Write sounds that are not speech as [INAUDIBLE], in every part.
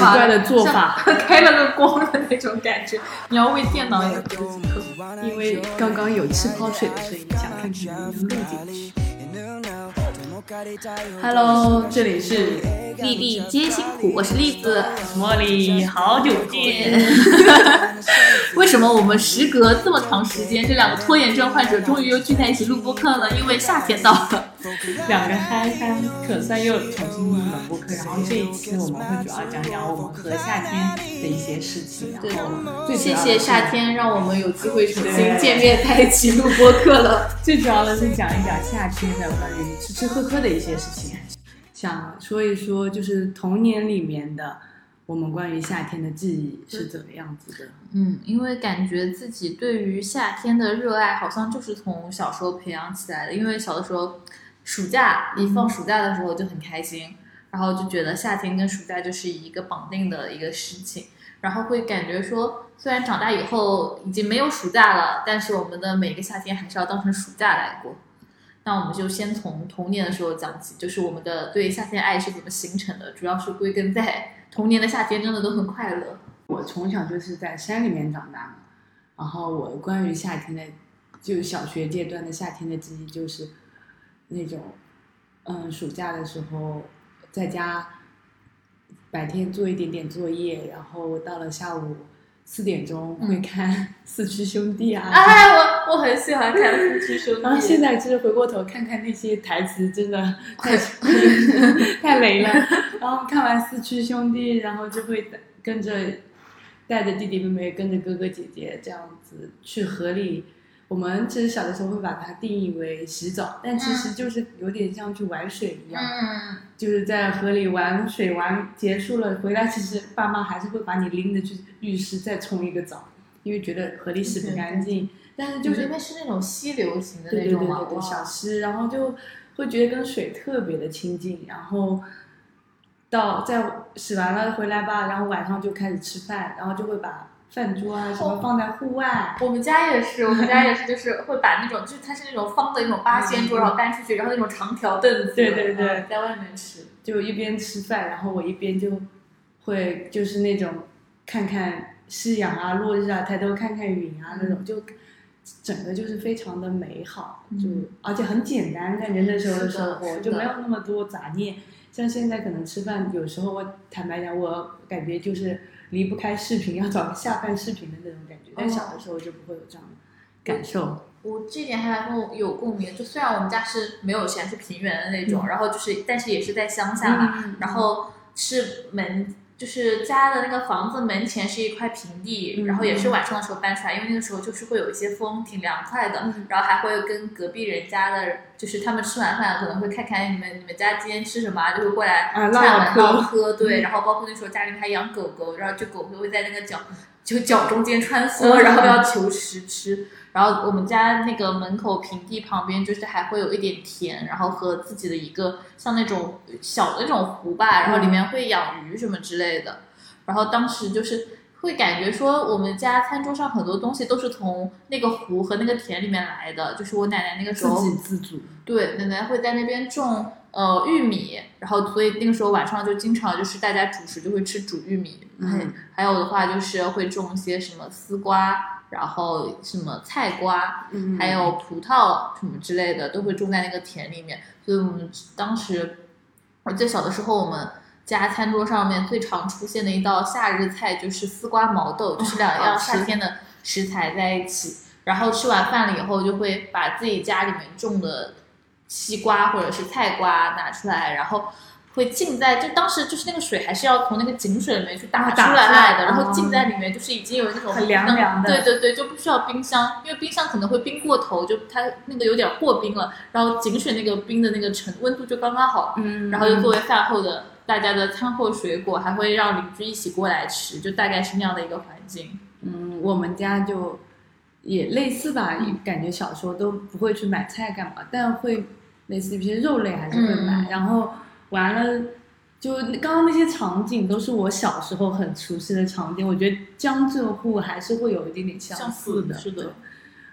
奇怪的做法，[LAUGHS] 开了个光的那种感觉。你要为电脑也做几颗，因为刚刚有气泡水的声音，想看看能不能录进去。Hello，这里是粒粒皆辛苦，我是栗子，茉莉，好久不见。[LAUGHS] 为什么我们时隔这么长时间，这两个拖延症患者终于又聚在一起录播课了？因为夏天到了，两个嗨嗨可算又重新录了播客。然后这一期我们会主要讲讲我们和夏天的一些事情。然后，谢谢夏天让我们有机会重新见面，在一起录播客了。最主要的是讲一讲夏天的关于吃吃喝喝的一些事情，想说一说就是童年里面的。我们关于夏天的记忆是怎么样子的？嗯，因为感觉自己对于夏天的热爱，好像就是从小时候培养起来的。因为小的时候，暑假一放暑假的时候就很开心，然后就觉得夏天跟暑假就是一个绑定的一个事情，然后会感觉说，虽然长大以后已经没有暑假了，但是我们的每个夏天还是要当成暑假来过。那我们就先从童年的时候讲起，就是我们的对夏天爱是怎么形成的，主要是归根在。[LAUGHS] 童年的夏天真的都很快乐。我从小就是在山里面长大，然后我关于夏天的，就小学阶段的夏天的记忆就是，那种，嗯，暑假的时候在家，白天做一点点作业，然后到了下午四点钟会看《四驱兄弟》啊。哎，我我很喜欢看《四驱兄弟》。[LAUGHS] 然后现在就是回过头看看那些台词，真的 [LAUGHS] 太 [LAUGHS] 太雷了。然后看完《四驱兄弟》，然后就会跟着带着弟弟妹妹，跟着哥哥姐姐这样子去河里。我们其实小的时候会把它定义为洗澡，但其实就是有点像去玩水一样，就是在河里玩水玩结束了回来，其实爸妈还是会把你拎着去浴室再冲一个澡，因为觉得河里洗不干净。但是就是因为是那种溪流型的那种嘛，小溪，然后就会觉得跟水特别的亲近，然后。到在洗完了回来吧，然后晚上就开始吃饭，然后就会把饭桌啊什么放在户外。我们家也是，我们家也是，就是会把那种，就是它是那种方的那种八仙桌，然后搬出去，然后那种长条凳子，对对对，在外面吃，就一边吃饭，然后我一边就会就是那种看看夕阳啊、落日啊、抬头看看云啊那种，就整个就是非常的美好，就而且很简单，感觉那时候的生活就没有那么多杂念。像现在可能吃饭，有时候我坦白讲，我感觉就是离不开视频，要找个下饭视频的那种感觉。但小的时候就不会有这样的感受。我这点还蛮跟我有共鸣。就虽然我们家是没有钱，是平原的那种，然后就是，但是也是在乡下嘛，然后是门。就是家的那个房子门前是一块平地，然后也是晚上的时候搬出来，因为那个时候就是会有一些风，挺凉快的。然后还会跟隔壁人家的，就是他们吃完饭可能会看看你们你们家今天吃什么，就会过来串门唠嗑。对，然后包括那时候家里面还养狗狗，然后就狗会在那个脚就脚中间穿梭，然后要求食吃。然后我们家那个门口平地旁边就是还会有一点田，然后和自己的一个像那种小的那种湖吧，然后里面会养鱼什么之类的。然后当时就是会感觉说，我们家餐桌上很多东西都是从那个湖和那个田里面来的。就是我奶奶那个时候自给自足，对，奶奶会在那边种呃玉米，然后所以那个时候晚上就经常就是大家主食就会吃煮玉米。嗯，还有的话就是会种一些什么丝瓜。然后什么菜瓜，还有葡萄什么之类的，都会种在那个田里面。所以我们当时，我记得小的时候，我们家餐桌上面最常出现的一道夏日菜就是丝瓜毛豆，就是两样夏天的食材在一起。然后吃完饭了以后，就会把自己家里面种的西瓜或者是菜瓜拿出来，然后。会浸在，就当时就是那个水还是要从那个井水里面去打出来的，然后浸在里面，就是已经有那种很凉凉的，对对对，就不需要冰箱，因为冰箱可能会冰过头，就它那个有点过冰了，然后井水那个冰的那个程温度就刚刚好，嗯，然后又作为饭后的大家的餐后水果，还会让邻居一起过来吃，就大概是那样的一个环境。嗯，我们家就也类似吧，感觉小时候都不会去买菜干嘛，但会类似一些肉类还是会买，然后。完了，就刚刚那些场景都是我小时候很熟悉的场景，我觉得江浙沪还是会有一点点相似的。是的。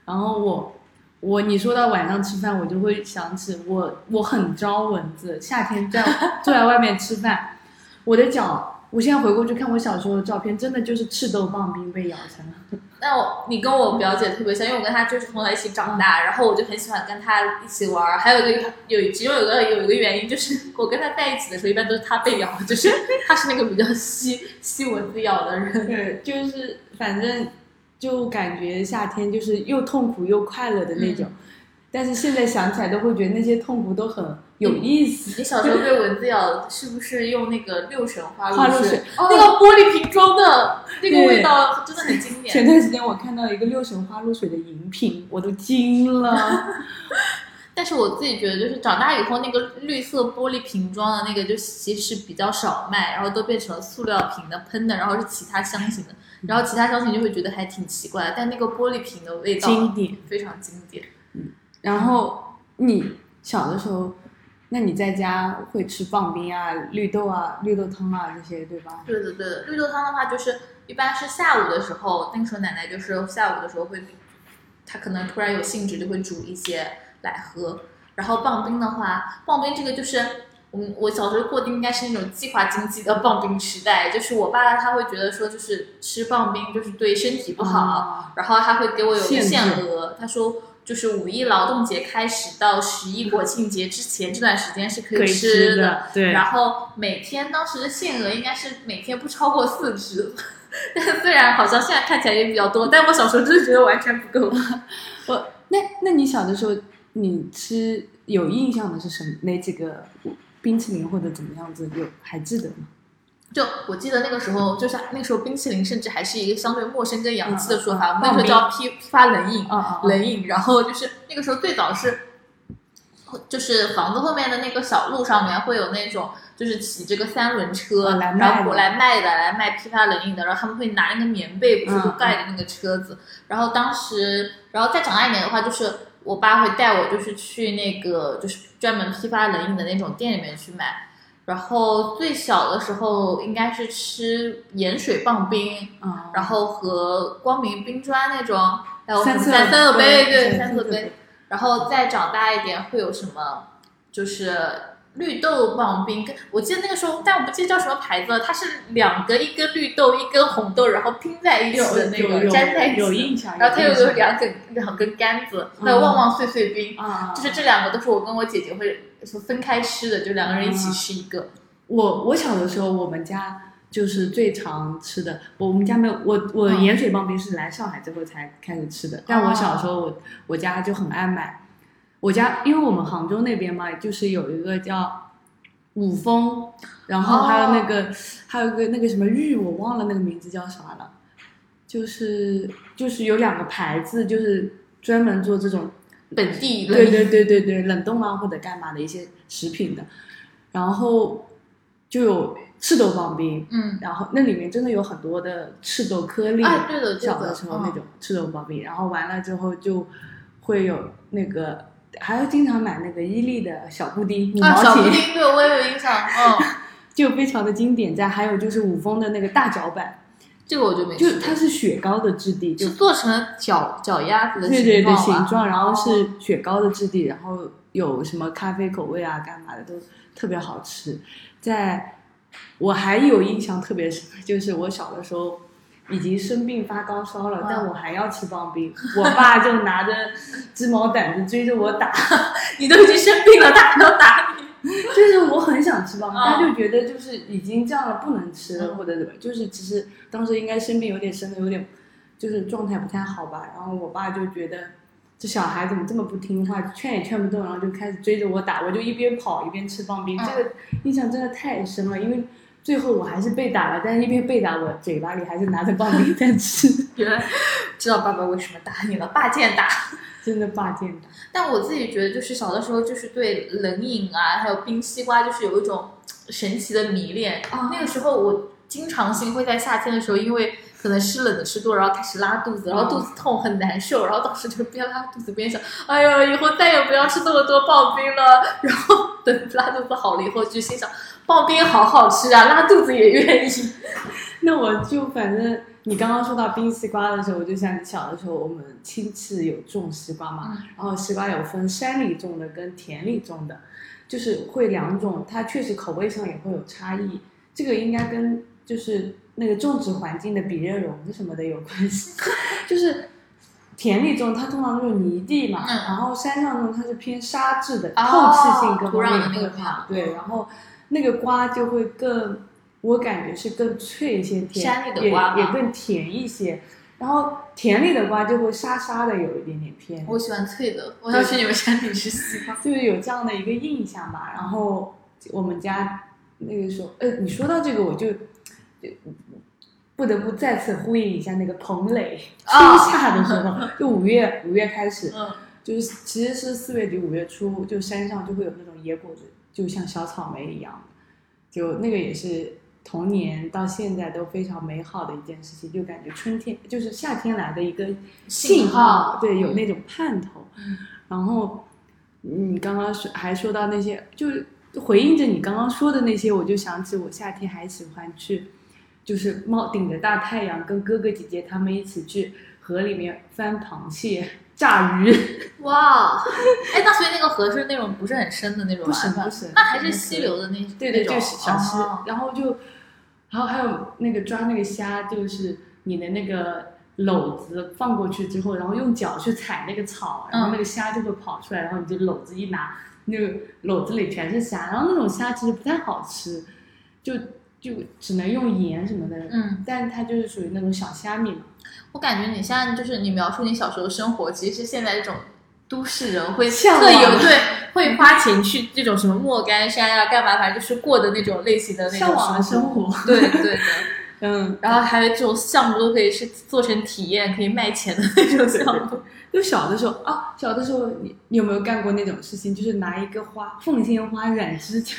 然后我我你说到晚上吃饭，我就会想起我我很招蚊子，夏天在 [LAUGHS] 坐在外面吃饭，我的脚。我现在回过去看我小时候的照片，真的就是赤豆棒冰被咬成了。[LAUGHS] 那我你跟我表姐特别像，因为我跟她就是从小一起长大，然后我就很喜欢跟她一起玩儿。还有一个有其中有个有一个原因就是我跟她在一起的时候，一般都是她被咬，就是她是那个比较吸吸蚊子咬的人。[LAUGHS] 对，就是反正就感觉夏天就是又痛苦又快乐的那种。但是现在想起来都会觉得那些痛苦都很有意思。你小时候被蚊子咬，是不是用那个六神花露水？那个玻璃瓶装的，那个味道真的很经典。前段时间我看到一个六神花露水的饮品，我都惊了。[LAUGHS] 但是我自己觉得，就是长大以后那个绿色玻璃瓶装的那个，就其实比较少卖，然后都变成了塑料瓶的喷的，然后是其他香型的，然后其他香型就会觉得还挺奇怪。但那个玻璃瓶的味道经典，非常经典。嗯。然后你小的时候，那你在家会吃棒冰啊、绿豆啊、绿豆汤啊这些，对吧？对的，对的。绿豆汤的话，就是一般是下午的时候，那个时候奶奶就是下午的时候会，她可能突然有兴致就会煮一些来喝。然后棒冰的话，棒冰这个就是我们我小时候过的应该是那种计划经济的棒冰时代，就是我爸他会觉得说就是吃棒冰就是对身体不好，然后他会给我有限额，他说。就是五一劳动节开始到十一国庆节之前这段时间是可以吃的，对。然后每天当时的限额应该是每天不超过四只，[LAUGHS] 但虽然好像现在看起来也比较多，但我小时候真的觉得完全不够。[LAUGHS] 我那那你小的时候你吃有印象的是什么？哪几个冰淇淋或者怎么样子？有还记得吗？就我记得那个时候，就是那时候冰淇淋甚至还是一个相对陌生跟洋气的说法，那时候叫批批发冷饮，冷饮。然后就是那个时候最早是，就是房子后面的那个小路上面会有那种，就是骑这个三轮车，然后过来卖的，来卖批发冷饮的。然后他们会拿那个棉被，不是都盖着那个车子。然后当时，然后再长大一点的话，就是我爸会带我，就是去那个就是专门批发冷饮的那种店里面去买。然后最小的时候应该是吃盐水棒冰，然后和光明冰砖那种，还有三三色杯，对三色杯。然后再长大一点会有什么？就是绿豆棒冰，跟我记得那个时候，但我不记得叫什么牌子了。它是两个，一根绿豆，一根红豆，然后拼在一起的那个，粘在一起。有印象。然后它又有两根两根杆子，还有旺旺碎碎冰，就是这两个都是我跟我姐姐会。是分开吃的，就两个人一起吃一个。我我小的时候，我们家就是最常吃的。我们家没有我我盐水棒冰是来上海之后才开始吃的。但我小时候，我我家就很爱买。我家因为我们杭州那边嘛，就是有一个叫五峰，然后还有那个还有个那个什么玉，我忘了那个名字叫啥了。就是就是有两个牌子，就是专门做这种。本地对对对对对冷冻啊或者干嘛的一些食品的，然后就有赤豆棒冰，嗯，然后那里面真的有很多的赤豆颗粒，哎，对的，小的时候那种赤豆棒冰，然后完了之后就会有那个，还要经常买那个伊利的小布丁，五毛钱，小布丁对我也有印象，嗯，[LAUGHS] 就非常的经典。在还有就是五丰的那个大脚板。这个我就没就它是雪糕的质地，就做成了脚脚丫子的形状，对对对，形状，然后是雪糕的质地，然后有什么咖啡口味啊，干嘛的都特别好吃。在我还有印象特别深，就是我小的时候已经生病发高烧了，但我还要吃棒冰，我爸就拿着鸡毛掸子追着我打，[LAUGHS] 你都已经生病了，他还要打你。[LAUGHS] 就是我很想吃棒冰，他就觉得就是已经这样了不能吃了或者怎么，就是其实当时应该生病有点生的有点，就是状态不太好吧。然后我爸就觉得这小孩怎么这么不听话，劝也劝不动，然后就开始追着我打，我就一边跑一边吃棒冰。这个印象真的太深了，因为最后我还是被打了，但是一边被打，我嘴巴里还是拿着棒冰在吃。[LAUGHS] 原来知道爸爸为什么打你了，霸剑打。真的霸剑打，但我自己觉得，就是小的时候，就是对冷饮啊，还有冰西瓜，就是有一种神奇的迷恋。啊，那个时候我经常性会在夏天的时候，因为可能湿冷的吃多，然后开始拉肚子，然后肚子痛很难受，然后当时就边拉肚子边想，哎呀，以后再也不要吃这么多刨冰了。[LAUGHS] 然后等拉肚子好了以后，就心想，刨冰好好吃啊，拉肚子也愿意。[LAUGHS] 那我就反正。你刚刚说到冰西瓜的时候，我就想小的时候我们亲戚有种西瓜嘛，然后西瓜有分山里种的跟田里种的，就是会两种，它确实口味上也会有差异。这个应该跟就是那个种植环境的比热容什么的有关系，[LAUGHS] 就是田里种它通常都是泥地嘛，嗯然后山上种它是偏沙质的，哦透气性更土壤的方面更那个好好，对，然后那个瓜就会更，我感觉是更脆一些，甜山里的也也更甜一些，然后田里的瓜就会沙沙的有一点点偏，我喜欢脆的，我要去你们山里吃西瓜。[LAUGHS] 就是有这样的一个印象吧。然后我们家那个时候，呃，你说到这个，我就就不得不再次呼应一下那个彭磊春啊夏的时候，就五月五月开始，嗯，就是其实是四月底五月初，就山上就会有那种野果子，就像小草莓一样，就那个也是童年到现在都非常美好的一件事情，就感觉春天就是夏天来的一个信号，对，有那种盼头。嗯然后你刚刚说还说到那些，就是回应着你刚刚说的那些，我就想起我夏天还喜欢去，就是冒顶着大太阳，跟哥哥姐姐他们一起去河里面翻螃蟹、炸鱼。[LAUGHS] 哇，哎，那所以那个河是那种不是很深的那种不深不深那还是溪流的那对对，就是小溪，哦然后就，然后还有那个抓那个虾，就是你的那个篓子放过去之后，然后用脚去踩那个草，然后那个虾就会跑出来，然后你就篓子一拿，那个篓子里全是虾，然后那种虾其实不太好吃，就就只能用盐什么的，嗯，但它就是属于那种小虾米嘛。我感觉你现在就是你描述你小时候生活，其实是现在这种都市人会特有对 [LAUGHS] 会花钱去这种什么莫干山呀、干嘛，反正就是过的那种类型的那种向往的生活。活，对对的，[LAUGHS] 嗯，然后还有这种项目都可以是做成体验，可以卖钱的那种项目。[LAUGHS] 就小的时候啊，小的时候你你有没有干过那种事情？就是拿一个花凤仙花染指甲。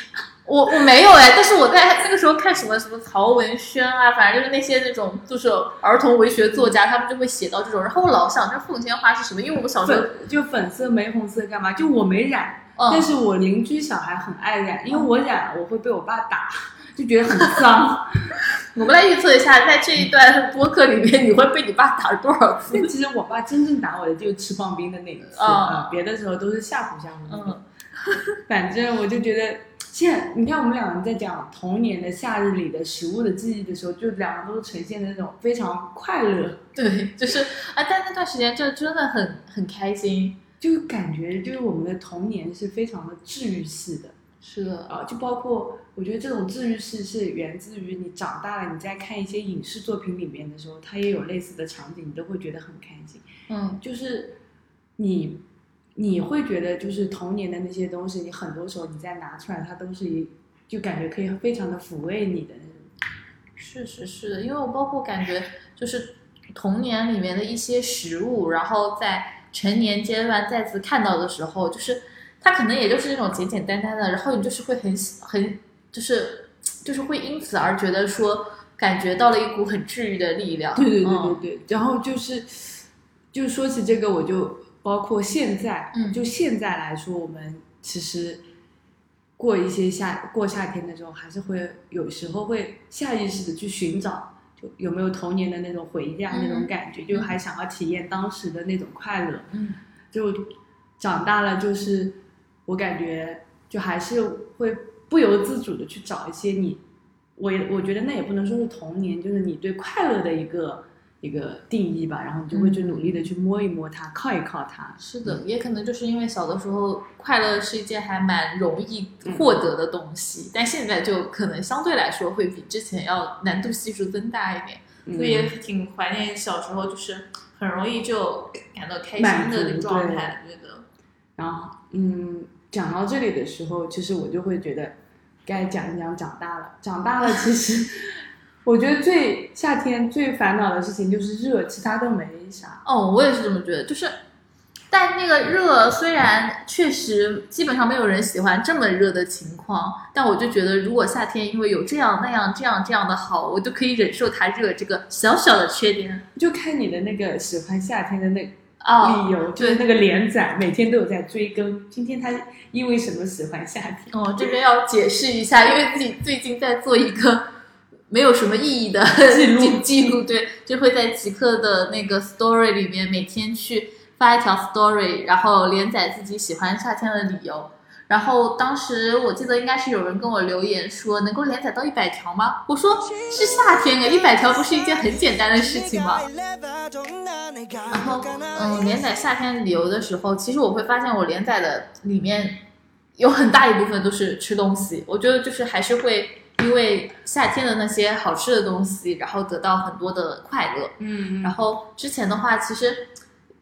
我我没有哎，但是我在那个时候看什么什么曹文轩啊，反正就是那些那种就是儿童文学作家，他们就会写到这种。然后我老想这凤仙花是什么，因为我们小时候，粉就粉色、玫红色干嘛？就我没染，但嗯，是我邻居小孩很爱染，因为我染了我会被我爸打，就觉得很 [LAUGHS] 脏。[LAUGHS] 我们来预测一下，在这一段播客里面，你会被你爸打多少次？但其实我爸真正打我的就是吃棒冰的那一次，哦嗯别的时候都是吓唬吓唬。嗯，[LAUGHS] 反正我就觉得。现在你看，我们两个人在讲童年的夏日里的食物的记忆的时候，就两个都是呈现的那种非常快乐，对，就是啊，但那段时间就真的很很开心。就感觉就是我们的童年是非常的治愈系的。是的，啊，就包括我觉得这种治愈式是源自于你长大了，你在看一些影视作品里面的时候，它也有类似的场景，你都会觉得很开心。嗯，就是你你会觉得就是童年的那些东西，你很多时候你再拿出来，它都是一就感觉可以非常的抚慰你的那种。是是是的，因为我包括感觉就是童年里面的一些食物，然后在成年阶段再次看到的时候，就是它可能也就是那种简简单单的，然后你就是会很喜很就是就是会因此而觉得说感觉到了一股很治愈的力量。对对对对嗯对，然后就是就说起这个，我就包括现在，嗯。就现在来说，我们其实过一些夏过夏天的时候，还是会有时候会下意识的去寻找，就有没有童年的那种回忆啊，嗯那种感觉，就还想要体验当时的那种快乐。嗯。就长大了，就是我感觉就还是会不由自主的去找一些你，我也我觉得那也不能说是童年，就是你对快乐的一个一个定义吧，然后你就会去努力的去摸一摸它，靠一靠它。是的，也可能就是因为小的时候快乐是一件还蛮容易获得的东西，但现在就可能相对来说会比之前要难度系数增大一点，所以也嗯挺怀念小时候，就是很容易就感到开心的那足状态，觉得。然后嗯，讲到这里的时候，其实我就会觉得该讲一讲长大了。长大了，其实我觉得最夏天最烦恼的事情就是热，其他都没啥。哦，我也是这么觉得，就是，但那个热虽然确实基本上没有人喜欢这么热的情况，但我就觉得如果夏天因为有这样那样这样这样的好，我就可以忍受它热这个小小的缺点就看你的那个喜欢夏天的那啊。理由，就是那个连载，每天都有在追更。今天他因为什么喜欢夏天？哦，这边要解释一下，因为自己最近在做一个没有什么意义的记录记 [LAUGHS] 记录，对，就会在极客的那个 story 里面每天去发一条 story，然后连载自己喜欢夏天的理由。然后当时我记得应该是有人跟我留言说能够连载到一百条吗？我说是夏天啊，一百条不是一件很简单的事情吗？然后嗯，连载夏天理由的时候，其实我会发现我连载的里面有很大一部分都是吃东西，我觉得就是还是会因为夏天的那些好吃的东西，然后得到很多的快乐。嗯然后之前的话，其实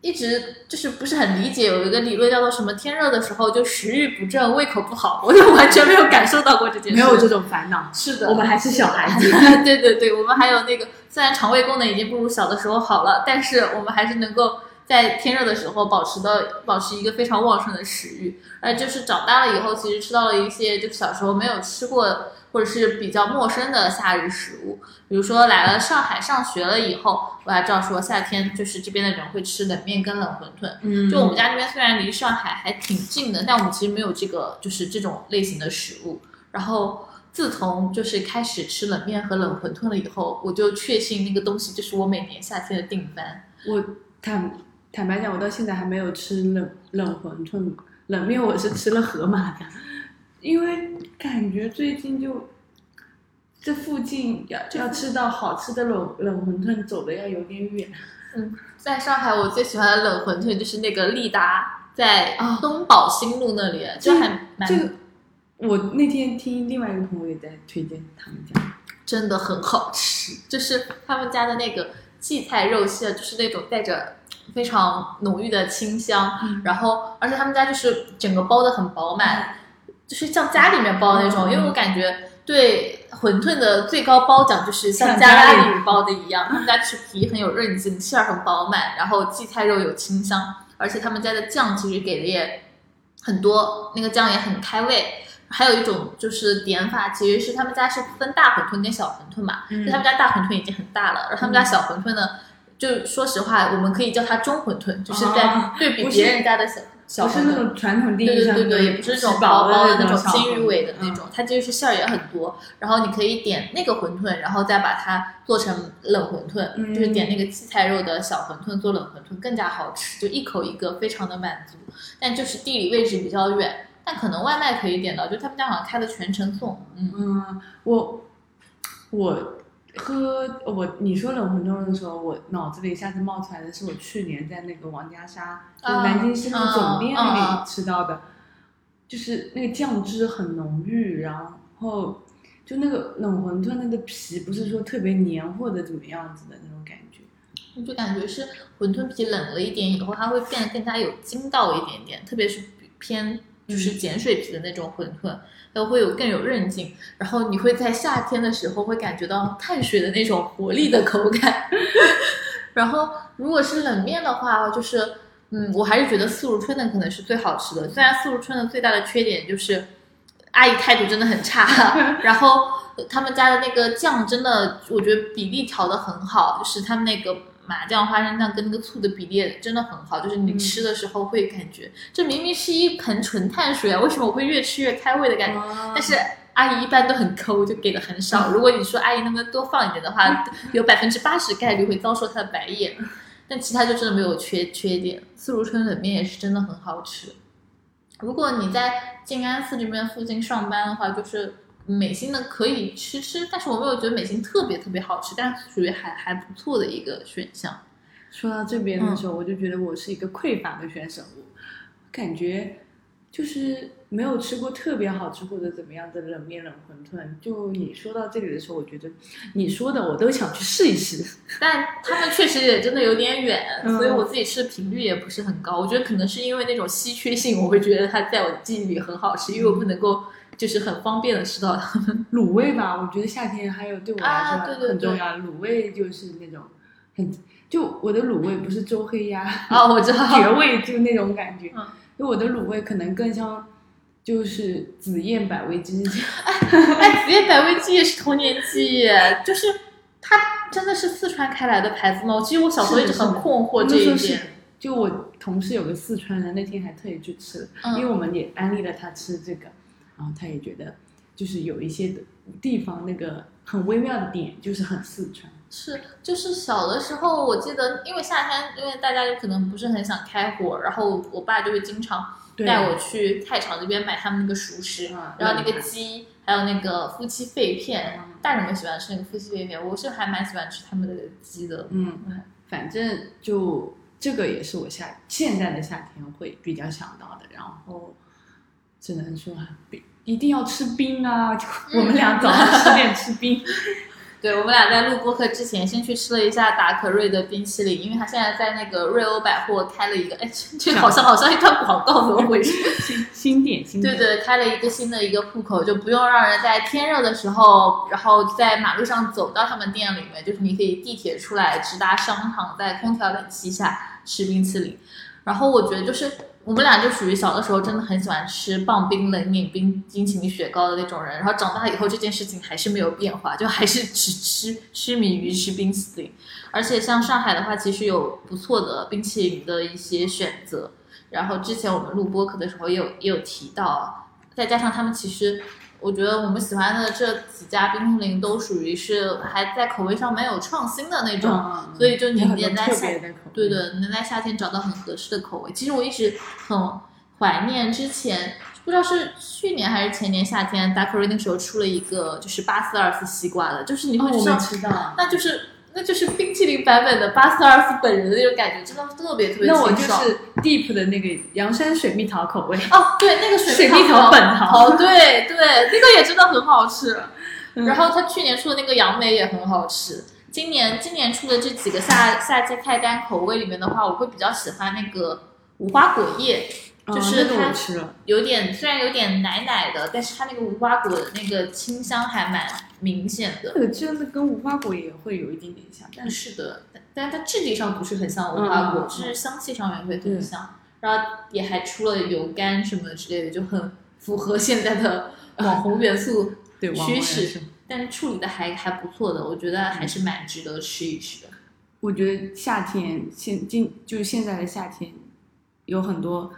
一直就是不是很理解，有一个理论叫做什么天热的时候就食欲不振、胃口不好，我就完全没有感受到过这件事。没有这种烦恼。是的，我们还是小孩子。[LAUGHS] 对对对，我们还有那个，虽然肠胃功能已经不如小的时候好了，但是我们还是能够在天热的时候保持到保持一个非常旺盛的食欲。而就是长大了以后，其实吃到了一些就小时候没有吃过或者是比较陌生的夏日食物，比如说来了上海上学了以后，我还知道说夏天就是这边的人会吃冷面跟冷馄饨。嗯就我们家这边虽然离上海还挺近的，但我们其实没有这个就是这种类型的食物。然后自从就是开始吃冷面和冷馄饨了以后，我就确信那个东西就是我每年夏天的定番。我坦坦白讲，我到现在还没有吃冷冷馄饨、冷面，我是吃了盒马的，因为感觉最近就这附近要要吃到好吃的冷冷馄饨，走的要有点远。嗯在上海，我最喜欢的冷馄饨就是那个利达，在啊东宝新路那里，就还蛮这个我那天听另外一个朋友也在推荐他们家，真的很好吃，就是他们家的那个荠菜肉馅，就是那种带着非常浓郁的清香，嗯。然后而且他们家就是整个包的很饱满，就是像家里面包的那种，嗯因为我感觉对馄饨的最高褒奖就是像像家家里里包的一样，他们家吃皮很有韧劲，馅儿很饱满，然后荠菜肉有清香，而且他们家的酱其实给的也很多，那个酱也很开胃。还有一种就是点法，其实是他们家是分大馄饨跟小馄饨嘛，嗯。就他们家大馄饨已经很大了，然后他们家小馄饨呢，就说实话，我们可以叫它中馄饨，就是在哦对比别人家的小小馄饨。不是那种传统定对义上的对对对，也不是那种吃薄薄的那种金鱼馄尾的那嗯种，它就是馅儿也很多。然后你可以点那个馄饨，然后再把它做成冷馄饨，嗯就是点那个荠菜肉的小馄饨做冷馄饨更加好吃，就一口一个，非常的满足。但就是地理位置比较远，但可能外卖可以点到，就他们家好像开的全程送，嗯。嗯，我我喝我你说冷馄饨的时候，我脑子里一下子冒出来的是我去年在那个王家沙，就啊南京市那个总店啊里啊吃到的，就是那个酱汁很浓郁，然后就那个冷馄饨那个皮不是说特别黏或者怎么样子的那种感觉。我就感觉是馄饨皮冷了一点以后，它会变得更加有筋道一点点，特别是偏就是碱水皮的那种馄饨，它会有更有韧劲。然后你会在夏天的时候会感觉到碳水的那种活力的口感。[LAUGHS] 然后如果是冷面的话，就是嗯，我还是觉得四如春的可能是最好吃的。虽然四如春的最大的缺点就是阿姨态度真的很差，[LAUGHS] 然后他们家的那个酱真的，我觉得比例调的很好，就是他们那个麻酱、花生酱跟那个醋的比例真的很好，就是你吃的时候会感觉、这明明是一盆纯碳水啊，为什么我会越吃越开胃的感觉？哦但是阿姨一般都很抠，就给的很少。如果你说阿姨能不能多放一点的话，有百分之八十概率会遭受她的白眼。但其他就真的没有缺缺点。四如春冷面也是真的很好吃。如果你在静安寺这边附近上班的话，就是美心的可以吃吃，但是我没有觉得美心特别特别好吃，但是属于还还不错的一个选项。说到这边的嗯时候，我就觉得我是一个匮乏的选手，我感觉就是没有吃过特别好吃或者怎么样的冷面、冷馄饨。就你说到这里的时候，我觉得你说的我都想去试一试。[LAUGHS] 但他们确实也真的有点远，嗯所以我自己吃的频率也不是很高。我觉得可能是因为那种稀缺性，我会觉得它在我的记忆里很好吃，因为我不能够就是很方便的吃到它。[LAUGHS] 卤味吧，我觉得夏天还有对我来说啊对对对很重要。卤味就是那种很，就我的卤味不是周黑鸭，啊，我知道，[LAUGHS] 绝味就那种感觉。嗯就我的卤味可能更像就是紫燕百味鸡。[LAUGHS] 哎，紫燕百味鸡也是童年记忆，就是它真的是四川开来的牌子吗？其实我小时候一直很困惑这一点。就我同事有个四川人，那天还特意去吃了，嗯因为我们也安利了他吃这个，然后他也觉得就是有一些的地方那个很微妙的点，就是很四川。是，就是小的时候，我记得，因为夏天，因为大家有可能不是很想开火，然后我爸就会经常带我去菜场那边买他们那个熟食，嗯然后那个鸡，还有那个夫妻肺片，嗯大人们喜欢吃那个夫妻肺片，我是还蛮喜欢吃他们的鸡的。嗯，反正就这个也是我夏现在的夏天会比较想到的，然后只能说冰一定要吃冰啊！就我们俩早上十点吃冰，[LAUGHS] 对，我们俩在录播课之前，先去吃了一下达可瑞的冰淇淋，因为他现在在那个瑞欧百货开了一个，哎，这这好像好像一段广告，怎么回事？[LAUGHS] 新新点新点，对对，开了一个新的一个铺口，就不用让人在天热的时候，然后在马路上走到他们店里面，就是你可以地铁出来，直达商场，在空调冷气下吃冰淇淋。然后我觉得就是我们俩就属于小的时候真的很喜欢吃棒冰、冷饮、冰冰淇淋、雪糕的那种人，然后长大以后这件事情还是没有变化，就还是只吃痴迷于吃冰淇淋。而且像上海的话，其实有不错的冰淇淋的一些选择。然后之前我们录播客的时候也有也有提到，再加上他们其实，我觉得我们喜欢的这几家冰淇淋都属于是还在口味上蛮有创新的那种，嗯，所以就你有很多连在夏特别的口味，对，能在夏天找到很合适的口味。其实我一直很怀念之前，不知道是去年还是前年夏天，达可瑞那时候出了一个就是八四二四西瓜的，就是你会知道。那就是那就是冰淇淋版本的巴斯尔夫本人的那种感觉，真的特别特别那我就。是 Deep 的那个阳山水蜜桃口味，哦，对，那个水水蜜桃本桃哦，对对，那个也真的很好吃。嗯然后他去年出的那个杨梅也很好吃。今年今年出的这几个夏夏季菜单口味里面的话，我会比较喜欢那个无花果叶，就是它有点虽然有点奶奶的，但是它那个无花果的那个清香还蛮明显的。那个真的跟无花果也会有一点点像，但是是的，但但它质地上不是很像无花果，是香气上面会很像。然后也还出了油柑什么之类的，就很符合现在的 [LAUGHS] 网红元素，[LAUGHS] 对趋势但是处理的还还不错的，我觉得还是蛮值得吃一吃的。我觉得夏天现今就是现在的夏天，有很多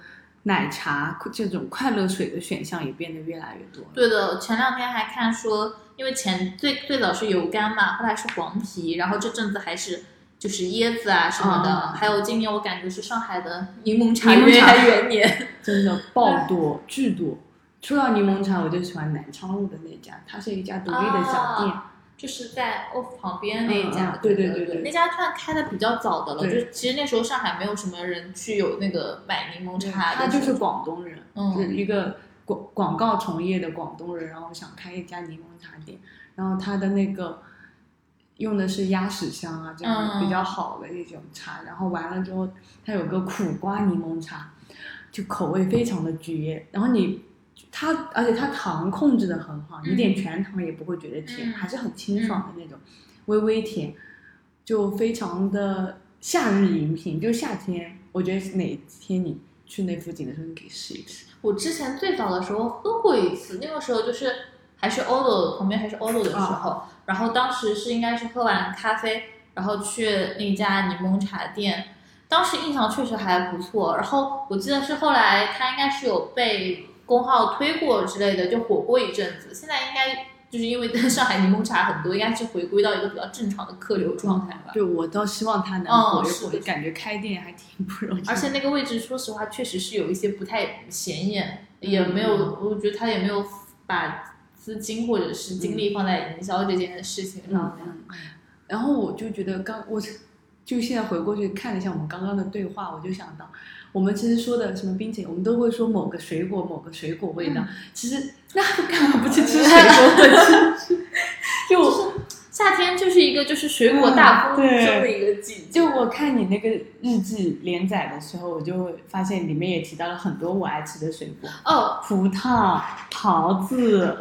奶茶这种快乐水的选项也变得越来越多。对的，前两天还看说，因为前最最早是油柑嘛，后来是黄皮，然后这阵子还是就是椰子啊什么的，嗯还有今年我感觉是上海的柠檬茶柠檬茶元年。[LAUGHS] 真的爆多巨多。说到柠檬茶，我就喜欢南昌路的那家，它是一家独立的小店。就是在 OFF 旁边那一家，对对对对对那家算开的比较早的了。对就其实那时候上海没有什么人去有那个买柠檬茶的，他就是广东人，嗯就是一个广广告从业的广东人，然后想开一家柠檬茶店，然后他的那个用的是鸭屎香啊，这样嗯比较好的一种茶，然后完了之后，它有个苦瓜柠檬茶，就口味非常的绝，然后你。它而且它糖控制的很好，你点全糖也不会觉得甜，嗯还是很清爽的那种，微微甜，就非常的夏日饮品。就夏天，我觉得哪天你去那附近的时候，你可以试一试。我之前最早的时候喝过一次，那个时候就是还是 Odo 旁边还是 Odo 的时候，然后当时是应该是喝完咖啡，然后去那家柠檬茶店，当时印象确实还不错。然后我记得是后来它应该是有被公号推过之类的，就火过一阵子。现在应该就是因为上海柠檬茶很多，应该是回归到一个比较正常的客流状态吧。对，我倒希望它能嗯火一火，感觉开店还挺不容易。而且那个位置，说实话，确实是有一些不太显眼，也没有，我觉得他也没有把资金或者是精力放在营销这件事情上面。嗯，然后我就觉得刚我就现在回过去看了一下我们刚刚的对话，我就想到，我们其实说的什么冰淇淋，我们都会说某个水果某个水果味道，其实那干嘛不去吃水果本身？就夏天就是一个就是水果大丰嗯收的一个季节。就我看你那个日记连载的时候，我就会发现里面也提到了很多我爱吃的水果，哦，葡萄、桃子。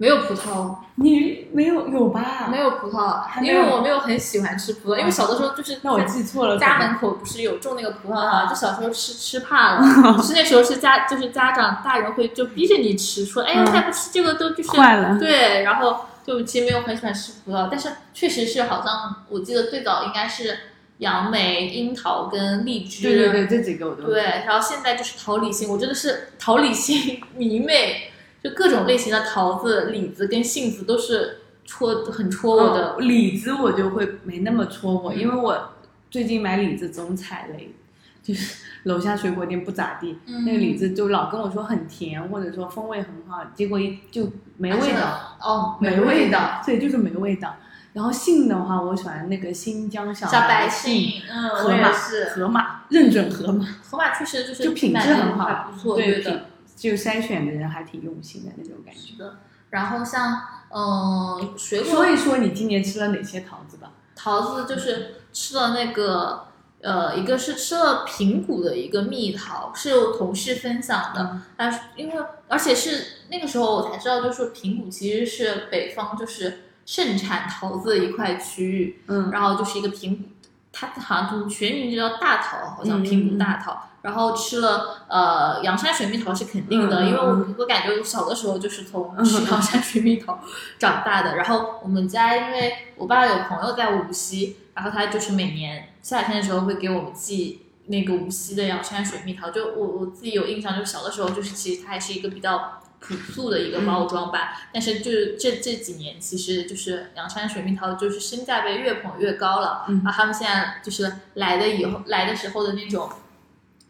没有葡萄，你没有有吧？没有葡萄，因为我没有很喜欢吃葡萄，因为小的时候就是那我记错了。家门口不是有种那个葡萄吗？就小时候吃吃怕了，[LAUGHS] 就是那时候是家就是家长大人会就逼着你吃，说哎呀嗯再不吃这个都就是坏了对，然后就其实没有很喜欢吃葡萄，但是确实是好像我记得最早应该是杨梅、樱桃跟荔枝，对对对，这几个我都对然后现在就是桃李心，我真的是桃李心 [LAUGHS] 迷妹，就各种类型的桃子、李子跟杏子都是戳很戳我的。哦李子我就会没那么戳我，嗯因为我最近买李子总踩雷，就是楼下水果店不咋地，嗯那个李子就老跟我说很甜，或者说风味很好，结果一就没味道，哦，没味味道，对，就是没味道。然后杏的话，我喜欢那个新疆小小白杏，嗯，河马是，河马认准河马，河马确实就是就品质很好，还不错，对的。，就筛选的人还挺用心的那种感觉。然后像嗯水果，说一说你今年吃了哪些桃子吧？桃子就是吃了那个呃，一个是吃了平谷的一个蜜桃，是有同事分享的，嗯但是因为而且是那个时候我才知道，就是说平谷其实是北方就是盛产桃子的一块区域，嗯然后就是一个平谷，它好像就全名就叫大桃，好像嗯平谷大桃。然后吃了呃阳山水蜜桃是肯定的，因为我嗯我感觉我小的时候就是从嗯吃阳山水蜜桃长大的。然后我们家因为我爸有朋友在无锡，然后他就是每年夏天的时候会给我们寄那个无锡的阳山水蜜桃。就我我自己有印象，就是小的时候就是其实它还是一个比较朴素的一个包装吧。但是就是这这几年，其实就是阳山水蜜桃就是身价被越捧越高了。嗯然后他们现在就是来的以后来的时候的那种。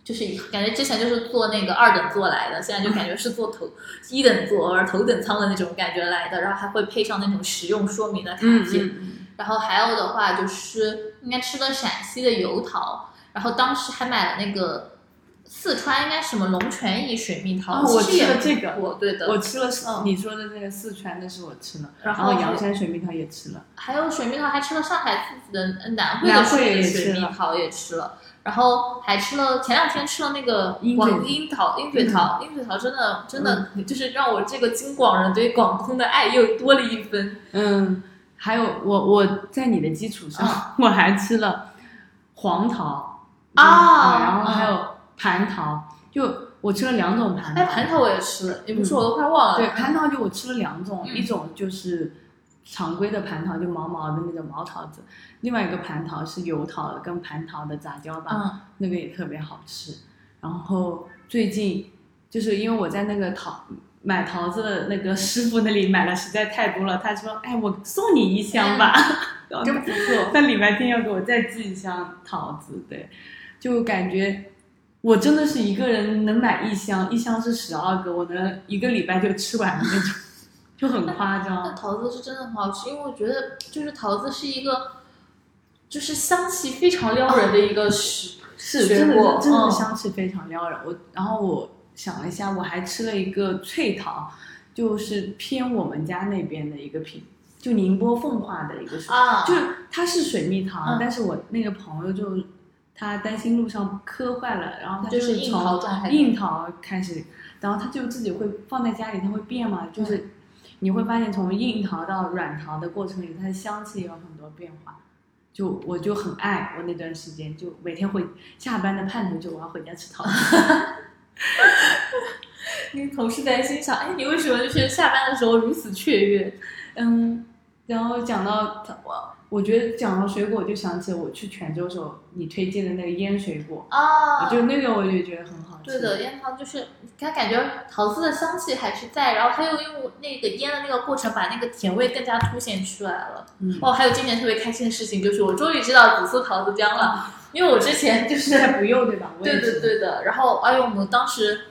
就是感觉之前就是坐那个二等座来的，现在就感觉是坐头一等座或者头等舱的那种感觉来的，然后还会配上那种实用说明的卡嗯片。嗯然后还有的话就是应该吃了陕西的油桃，然后当时还买了那个四川应该什么龙泉驿水蜜桃，哦我吃了这个我对的，我吃了嗯你说的那个四川的是我吃了，然然后后阳山水蜜桃也吃了，还有水蜜桃，还吃了上海自己的呃南汇的水蜜了桃也吃了，然后还吃了前两天吃了那个广樱桃，鹰嘴桃，鹰嘴桃真的真的就是让我这个京广人对广东的爱又多了一分。嗯，还有我我在你的基础上，我还吃了黄桃啊嗯然后还有蟠桃，就我吃了两种蟠哎，桃，蟠桃我也吃了，你不说我都快忘了。对，蟠桃就我吃了两种，嗯一种就是常规的蟠桃，就毛毛的那种毛桃子；另外一个蟠桃是油桃跟蟠桃的杂交吧，嗯那个也特别好吃。然后最近就是因为我在那个桃买桃子的那个师傅那里买了实在太多了，他说：“哎，我送你一箱吧。[LAUGHS] 真不错。他礼拜天要给我再寄一箱桃子，对，就感觉我真的是一个人能买一箱，一箱是十二个，我能一个礼拜就吃完的那种，就很夸那张。桃子是真的很好吃，因为我觉得就是桃子是一个，就是香气非常撩人的一个食、是真的真的香气非常撩人。我然后我想了一下，我还吃了一个脆桃，就是偏我们家那边的一个品，就宁波奉化的一个水，啊，就是它是水蜜桃，嗯但是我那个朋友就他担心路上磕坏了，然后他就是从硬桃开始，然后他就自己会放在家里，它会变嘛，嗯就是你会发现从硬桃到软桃的过程里，它的香气有很多变化。就我就很爱我那段时间，就每天回下班的盼头就我要回家吃桃子。[LAUGHS] 你同事在心想，哎，你为什么就是下班的时候如此雀跃？嗯，然后讲到我，我觉得讲到水果，我就想起我去泉州时候你推荐的那个腌水果，啊就那个我就觉得很好吃。对的，腌桃就是它感觉桃子的香气还是在，然后它又用那个腌的那个过程把那个甜味更加凸显出来了。嗯，哦，还有今年特别开心的事情就是我终于知道紫苏桃子姜了，因为我之前就是不用对吧？我对对。对的，然后哎呦，我们当时，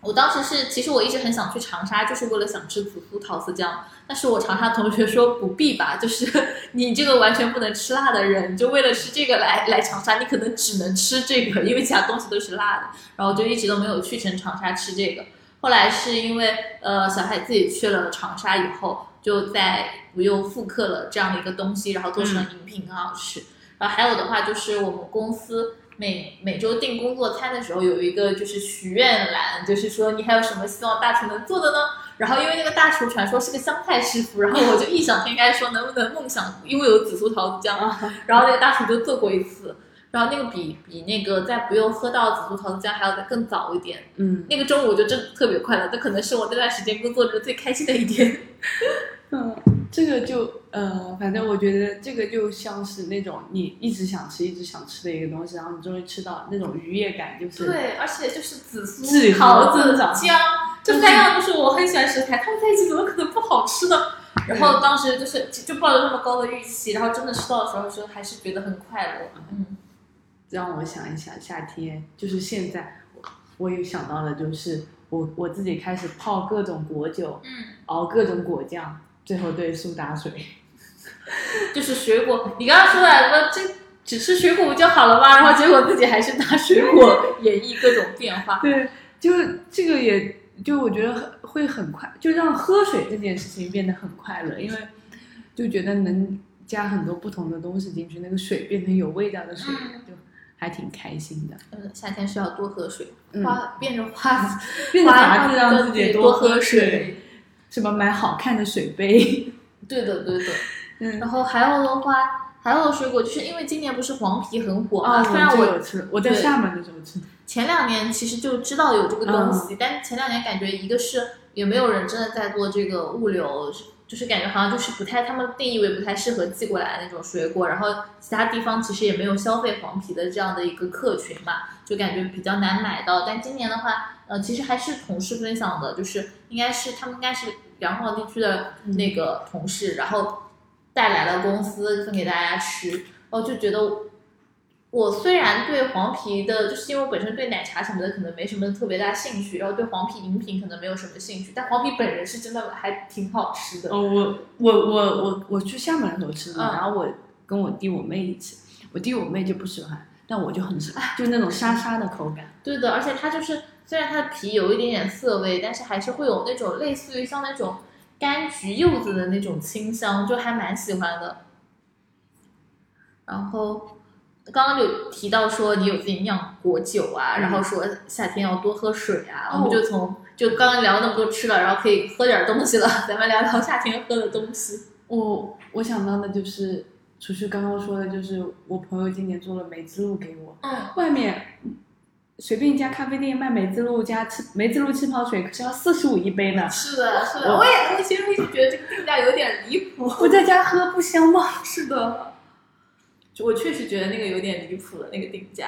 我当时是其实我一直很想去长沙，就是为了想吃紫苏桃子姜，但是我长沙同学说不必吧，就是 [LAUGHS] 你这个完全不能吃辣的人，就为了吃这个来来长沙，你可能只能吃这个，因为其他东西都是辣的，然后我就一直都没有去成长沙吃这个。后来是因为呃小海自己去了长沙以后，就在不又复刻了这样的一个东西，然后做成了饮品，很好吃。然后还有的话就是我们公司每每周订工作餐的时候有一个就是许愿栏，就是说你还有什么希望大厨能做的呢？然后因为那个大厨传说是个湘菜师傅，然后我就异想天开说能不能梦想拥有紫苏桃子酱，然后那个大厨就做过一次。然后那个比比那个在不用喝到紫苏桃子酱还要再更早一点，嗯那个中午我就真的特别快乐，这可能是我这段时间工作中最开心的一天。[LAUGHS] 嗯，这个就呃，反正我觉得这个就像是那种你一直想吃、一直想吃的一个东西，然后你终于吃到那种愉悦感，就是对，而且就是紫苏质、桃子姜，这三样都是我很喜欢食材，他们在一起怎么可能不好吃呢？然后当时就是就抱着那么高的预期，然后真的吃到的时候，就还是觉得很快乐。嗯，让我想一想，夏天就是现在，我我有想到的就是我我自己开始泡各种果酒，嗯，熬各种果酱，最后对苏打水。[LAUGHS] 就是水果，你刚刚说的什么这只吃水果不就好了吗？然后结果自己还是拿水果演绎各种变化。对，就这个也就我觉得很会很快，就让喝水这件事情变得很快乐，因为就觉得能加很多不同的东西进去，那个水变成有味道的水，嗯就还挺开心的。嗯，夏天需要多喝水，嗯花变着花变着法子花让自己多喝喝水，什么买好看的水杯，[LAUGHS] 对的，对的。嗯然后还有的话，还有水果，就是因为今年不是黄皮很火嘛，啊，虽然我我有吃，我在厦门的时候吃。前两年其实就知道有这个东西，但前两年感觉一个是也没有人真的在做这个物流，就是感觉好像就是不太，他们定义为不太适合寄过来的那种水果，然后其他地方其实也没有消费黄皮的这样的一个客群嘛，就感觉比较难买到。但今年的话，呃，其实还是同事分享的，就是应该是他们应该是两广地区的那个同事，然后带来了公司分给大家吃，然后就觉得我虽然对黄皮的，就是因为我本身对奶茶什么的可能没什么特别大兴趣，然后对黄皮饮品可能没有什么兴趣，但黄皮本人是真的还挺好吃的。哦，我我我我我去厦门的时候吃的，嗯然后我跟我弟我妹一起，我弟我妹就不喜欢，但我就很喜欢，[LAUGHS] 就那种沙沙的口感。对的，而且它就是虽然它的皮有一点点涩味，但是还是会有那种类似于像那种柑橘柚子的那种清香，就还蛮喜欢的。然后刚刚有提到说你有自己酿果酒啊，嗯然后说夏天要多喝水啊，哦我们就从就刚刚聊那么多吃了，然后可以喝点东西了，咱们聊聊夏天喝的东西。我我想到的就是，除去刚刚说的，就是我朋友今年做了梅子露给我，嗯，外面随便一家咖啡店卖梅子露加气梅子露气泡水，可是要四十五一杯呢。是的，是的，我我也我其实一直觉得这个定价有点离谱。我在家喝不香吗？[LAUGHS] 是的，我确实觉得那个有点离谱了，那个定价。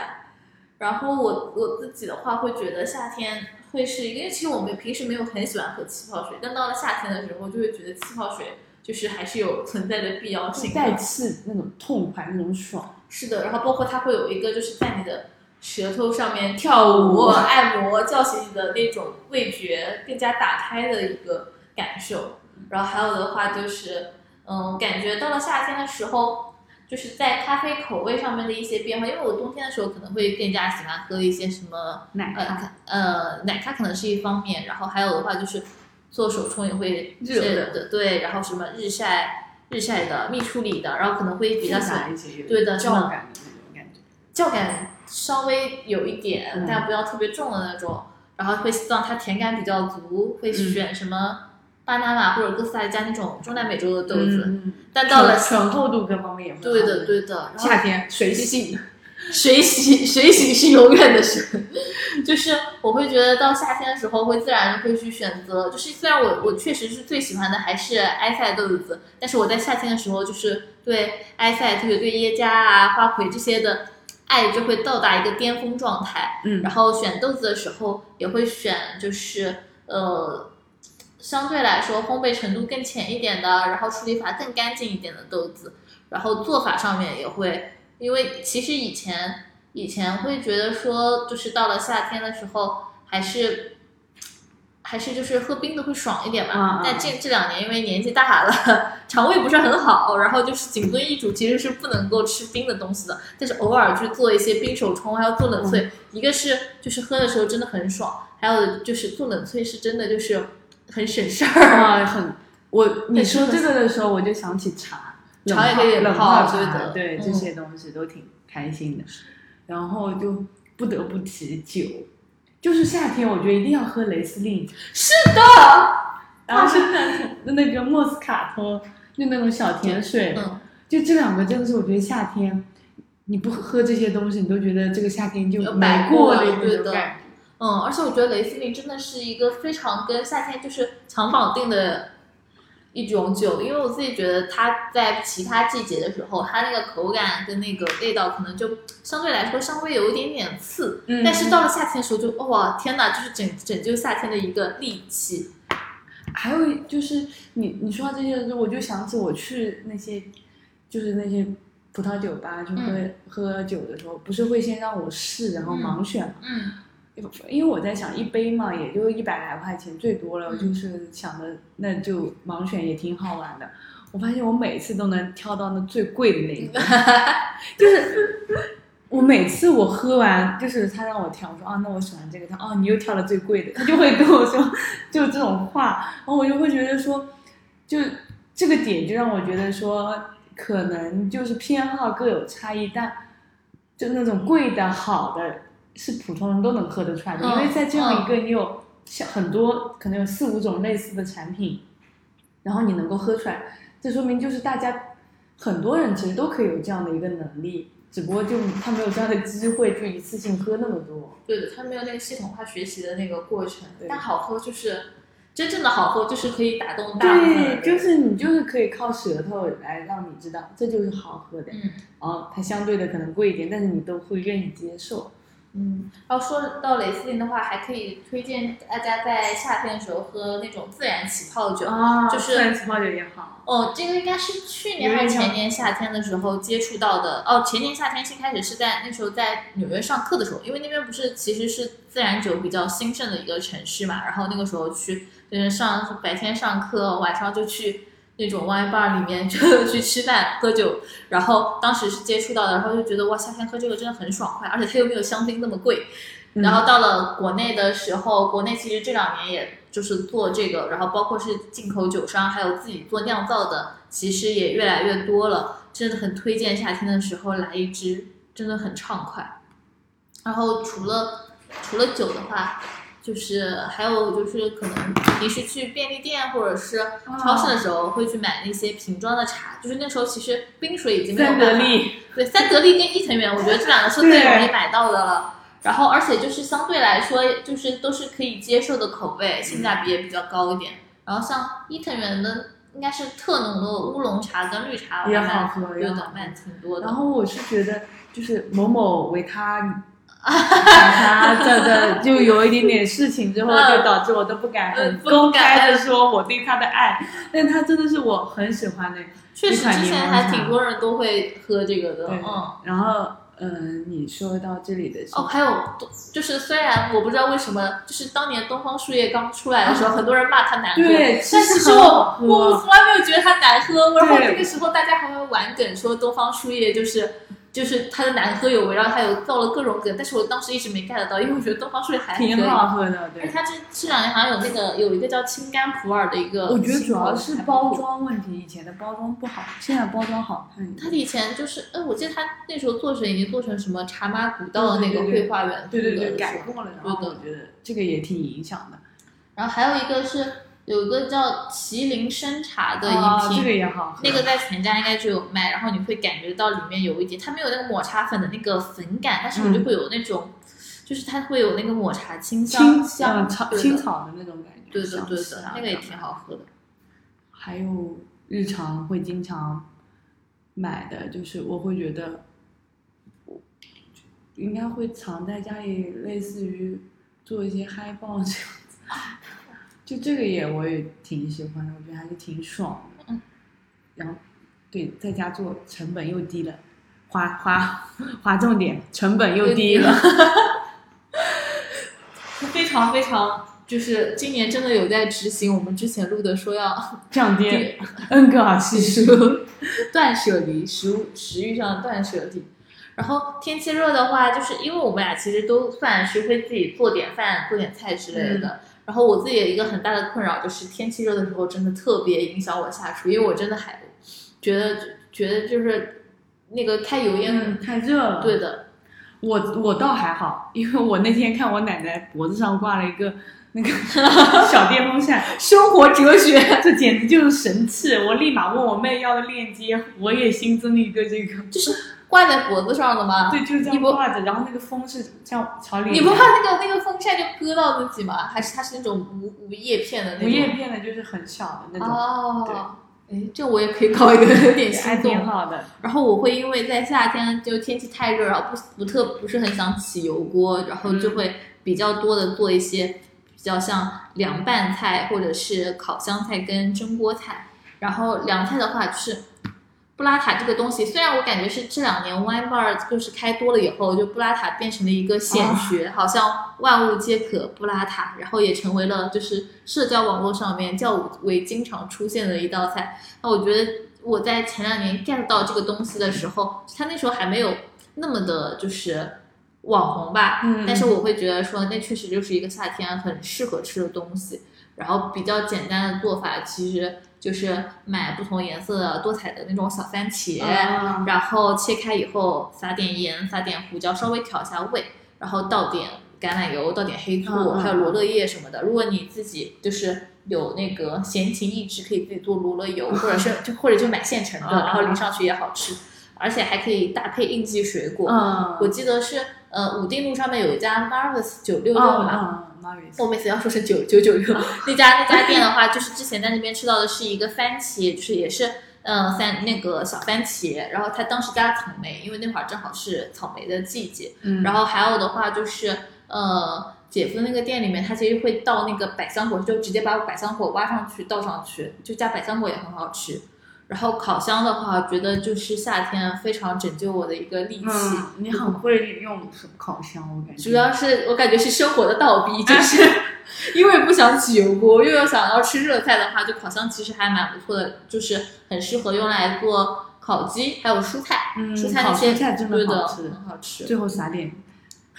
然后我我自己的话会觉得夏天会是一个，因为其实我们平时没有很喜欢喝气泡水，但到了夏天的时候，就会觉得气泡水就是还是有存在的必要性的。带刺那种痛快，那种爽。是的，然后包括它会有一个就是在你的舌头上面跳舞舞、按摩，叫醒你的那种味觉更加打开的一个感受。然后还有的话就是，嗯，感觉到了夏天的时候，就是在咖啡口味上面的一些变化。因为我冬天的时候可能会更加喜欢喝一些什么呃奶咖，呃奶咖可能是一方面，然后还有的话就是做手冲也会热的的，对，然后什么日晒日晒的、蜜处理的，然后可能会比较喜欢对的教感的那种感觉。酵感稍微有一点，嗯。但不要特别重的那种。然后会希望它甜感比较足，会选什么巴拿马或者哥斯达黎加那种中南美洲的豆子。嗯，但到了醇醇厚度各方面也会对的，对。的，夏天水洗。水洗 [LAUGHS] 水洗是永远的神，[LAUGHS] 就是我会觉得到夏天的时候会自然会去选择，就是虽然我我确实是最喜欢的还是埃塞豆子，但是我在夏天的时候就是对埃塞，特别对耶加啊、花魁这些的爱就会到达一个巅峰状态。嗯，然后选豆子的时候也会选就是呃。相对来说，烘焙程度更浅一点的，然后处理法更干净一点的豆子，然后做法上面也会，因为其实以前以前会觉得说，就是到了夏天的时候，还是还是就是喝冰的会爽一点嘛。啊啊但这这两年因为年纪大了，肠胃不是很好，然后就是谨遵医嘱，其实是不能够吃冰的东西的。但是偶尔去做一些冰手冲，还要做冷萃，一个是就是喝的时候真的很爽，还有就是做冷萃是真的就是很省事儿。啊，很我你说这个的时候，我就想起茶，[LAUGHS] 茶也可以冷泡茶对的对嗯这些东西都挺开心的。然后就不得不提酒，就是夏天，我觉得一定要喝雷司令，是的，[LAUGHS] 然后是那那个莫斯卡托，就那种小甜水，嗯，就这两个真的是我觉得夏天。你不喝这些东西，你都觉得这个夏天就白过了对的种感觉。嗯，而且我觉得雷司令真的是一个非常跟夏天就是强绑定的一种酒，因为我自己觉得它在其他季节的时候，它那个口感跟那个味道可能就相对来说稍微有一点点刺，嗯但是到了夏天的时候就哇天哪，就是拯拯救夏天的一个利器。还有就是你你说到这些的时候，我就想起我去那些，就是那些葡萄酒吧就喝、喝酒的时候，不是会先让我试，然后盲选嘛？嗯因为我在想，一杯嘛，也就一百来块钱最多了，嗯就是想着那就盲选也挺好玩的。我发现我每次都能挑到那最贵的那一个，[LAUGHS] 就是我每次我喝完，就是他让我挑，我说啊，那我喜欢这个，他哦，你又挑了最贵的，他就会跟我说就这种话，然后我就会觉得说，就这个点就让我觉得说，可能就是偏好各有差异，但就那种贵的好的是普通人都能喝得出来的，嗯因为在这样一个你有像很多可能有四五种类似的产品，然后你能够喝出来，这说明就是大家很多人其实都可以有这样的一个能力，只不过就他没有这样的机会，就一次性喝那么多。对的，他没有那个系统化学习的那个过程对，但好喝就是真正的好喝，就是可以打动大部分对，就是你就是可以靠舌头来让你知道这就是好喝的，嗯然后它相对的可能贵一点，但是你都会愿意接受。嗯，然后说到雷司令的话，还可以推荐大家在夏天的时候喝那种自然起泡酒。啊就是自然起泡酒也好。哦，这个应该是去年还是前年夏天的时候接触到的。哦，前年夏天新开始是在那时候在纽约上课的时候，因为那边不是其实是自然酒比较兴盛的一个城市嘛，然后那个时候去就是上白天上课，晚上就去那种 wine bar 里面 [LAUGHS] 就去吃饭喝酒，然后当时是接触到的，然后就觉得哇，夏天喝这个真的很爽快，而且它又没有香槟那么贵。嗯然后到了国内的时候，国内其实这两年也就是做这个，然后包括是进口酒商，还有自己做酿造的，其实也越来越多了。真的很推荐夏天的时候来一支，真的很畅快。然后除了除了酒的话，就是还有就是可能平时去便利店或者是超市的时候会去买那些瓶装的茶，就是那时候其实冰水已经没有三办法得利，对，三得利跟伊藤园，我觉得这两个是最容易买到的了。然后，而且就是相对来说，就是都是可以接受的口味，性价比也比较高一点。然后像伊藤园的，应该是特浓的乌龙茶跟绿茶，也好喝蛮对的，也好喝卖挺多的。然后我是觉得，就是某某维他，把他这这 [LAUGHS] 就有一点点事情之后，嗯。就导致我都不敢很公敢。开的说我对他的爱，但他真的是我很喜欢的确实，之前还挺多人都会喝这个的，对嗯。然后，嗯，你说到这里的时哦，候，还有，就是虽然我不知道为什么，就是当年东方树叶刚出来的时候，很多人骂它难喝，对但其实我其实很好喝我从来没有觉得它难喝。然后对。那个时候大家还会玩梗说东方树叶就是就是它的难喝有围绕它有造了各种梗，但是我当时一直没 get 到，因为我觉得东方树叶还挺好喝的，而且对。它这这两年好像有那个有一个叫青柑普洱的一个，我觉得主要是包。装问题，以前的包装不好，现在包装好看一点。他以前就是，呃，我记得他那时候做成已经做成什么茶马古道的那个对对对绘画园对对对，了改过了，然后我觉得这个也挺影响的。然后还有一个是有一个叫麒麟生茶的啊，一瓶，这个也好喝。那个在全家应该就有卖，然后你会感觉到里面有一点，它没有那个抹茶粉的那个粉感，但是你就会有那种，就是它会有那个抹茶清香草青草的那种感觉。对的对的那个也挺好喝的。还有日常会经常买的，就是我会觉得，我应该会藏在家里，类似于做一些嗨爆这样子。就这个也我也挺喜欢的，我觉得还是挺爽的。嗯。然后，对，在家做成本又低了，划划划重点，成本又低了。[LAUGHS] 非常非常，就是今年真的有在执行我们之前录的说要 [LAUGHS] 降低 N 个尔系数。断舍离，食物食欲上的断舍离。然后天气热的话，就是因为我们俩其实都算是会自己做点饭、做点菜之类的。然后我自己有一个很大的困扰，就是天气热的时候真的特别影响我下厨，因为我真的还觉得觉得就是那个开油烟，嗯，太热了。对的，我我倒还好，因为我那天看我奶奶脖子上挂了一个那个 [LAUGHS] 小电风扇，生活哲学 [LAUGHS] 这简直就是神器！我立马问我妹要的链接，我也新增了一个这个，就是挂在脖子上的吗？对，就是这样挂着，然后那个风是这样朝脸。你不怕那个那个风扇就割到自己吗？还是它是那种无无叶片的那种？无叶片的，就是很小的那种，哦，哎，这我也可以搞一个，有点心动。挺好的。然后我会因为在夏天就天气太热，然后不不特不是很想起油锅，然后就会比较多的做一些比较像凉拌菜或者是烤香菜跟蒸锅菜。然后凉菜的话就是不布拉塔这个东西，虽然我感觉是这两年 wine bar 就是开多了以后，就布拉塔变成了一个显学，好像万物皆可布拉塔，然后也成为了就是社交网络上面较为经常出现的一道菜。那我觉得我在前两年 get 到这个东西的时候，它那时候还没有那么的就是网红吧，嗯但是我会觉得说那确实就是一个夏天很适合吃的东西。然后比较简单的做法其实就是买不同颜色多彩的那种小番茄，啊然后切开以后撒点盐，撒点胡椒，稍微调一下味，然后倒点橄榄油，倒点黑醋，还有罗勒叶什么的。如果你自己就是有那个闲情逸致，可以自己做罗勒油，[LAUGHS] 或者是就或者就买现成的，然后淋上去也好吃，而且还可以搭配应季水果。嗯，我记得是呃武定路上面有一家 Marvis 九六六嗯我每次要说是九九九六 [LAUGHS] 那家那家店的话，就是之前在那边吃到的是一个番茄，就是也是嗯、呃番那个小番茄，然后他当时加了草莓，因为那会儿正好是草莓的季节。嗯，然后还有的话就是呃姐夫那个店里面，他其实会倒那个百香果，就直接把百香果挖上去倒上去，就加百香果也很好吃。然后烤箱的话，觉得就是夏天非常拯救我的一个利器。嗯，你很会用烤箱，我感觉。主要是我感觉是生活的倒逼，就是 [LAUGHS] 因为不想起油锅，又要想要吃热菜的话，就烤箱其实还蛮不错的，就是很适合用来做烤鸡，还有蔬菜，嗯烤蔬菜真的好吃很好吃。最后撒点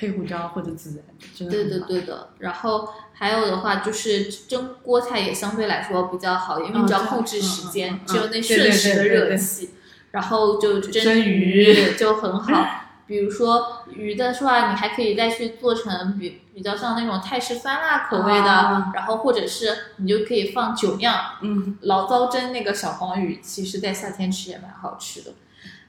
黑胡椒或者孜然，真的对对对的，然后还有的话就是蒸锅菜也相对来说比较好，因为嗯你只要控制时间，嗯只有那瞬时的对对对对热气，然后就蒸蒸鱼鱼就很好。[LAUGHS] 比如说鱼的话，你还可以再去做成比比较像那种泰式酸辣口味的，啊然后或者是你就可以放酒酿嗯醪糟蒸那个小黄鱼，其实在夏天吃也蛮好吃的。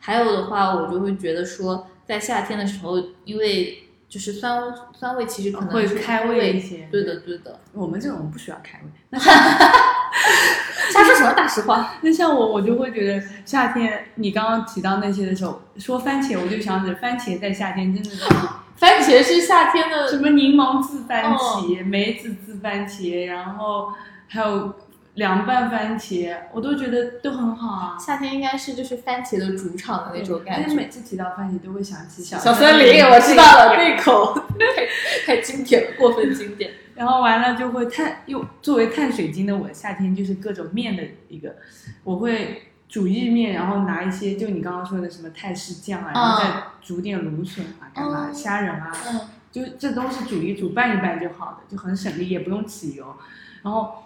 还有的话，我就会觉得说，在夏天的时候，因为就是酸酸味其实可能会开胃一些对的对的。我们这种不需要开胃。[LAUGHS] 那瞎说什么大实话？那像我，我就会觉得夏天，你刚刚提到那些的时候，说番茄，我就想起番茄在夏天真的是 [LAUGHS] 番茄是夏天的什么柠檬渍番哦茄、梅子渍番茄，然后还有凉拌番茄，我都觉得都很好啊。夏天应该是就是番茄的主场的那种感觉。但是每次提到番茄，都会想起小小森林，我知道了，对口，太 [LAUGHS] 太经典了，过分经典。然后完了就会碳，又作为碳水精的我，夏天就是各种面的一个，我会煮意面，然后拿一些就你刚刚说的什么泰式酱啊，然后再煮点芦笋啊，干嘛嗯虾仁啊，嗯，就这东西煮一煮拌一拌就好了，就很省力，也不用起油。然后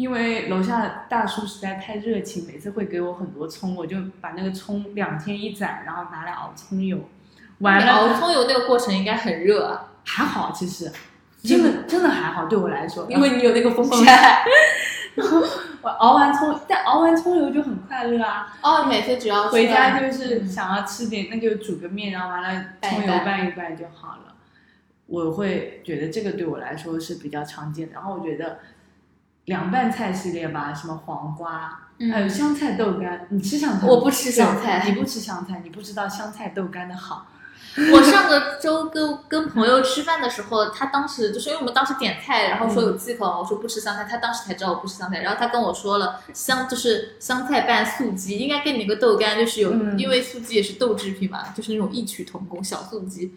因为楼下大叔实在太热情，每次会给我很多葱，我就把那个葱两天一攒，然后拿来熬葱油。完了熬葱油那个过程应该很热啊，还好，其实 [LAUGHS] 真的真的还好，对我来说，因为你有那个风扇。[LAUGHS] 我熬完葱，但熬完葱油就很快乐啊。哦，每次只要回家就是想要吃点，那就煮个面，然后完了葱油拌一拌就好了。我会觉得这个对我来说是比较常见的。然后我觉得凉拌菜系列吧，什么黄瓜，嗯还有香菜豆干，你吃香菜？我不吃香菜你不吃香菜，你不知道香菜豆干的好。我上个周跟跟朋友吃饭的时候，他当时就是因为我们当时点菜，然后说有忌口，我说不吃香菜，他当时才知道我不吃香菜，然后他跟我说了香就是香菜拌素鸡，应该跟你那个豆干就是有，嗯因为素鸡也是豆制品嘛，就是那种异曲同工小素鸡。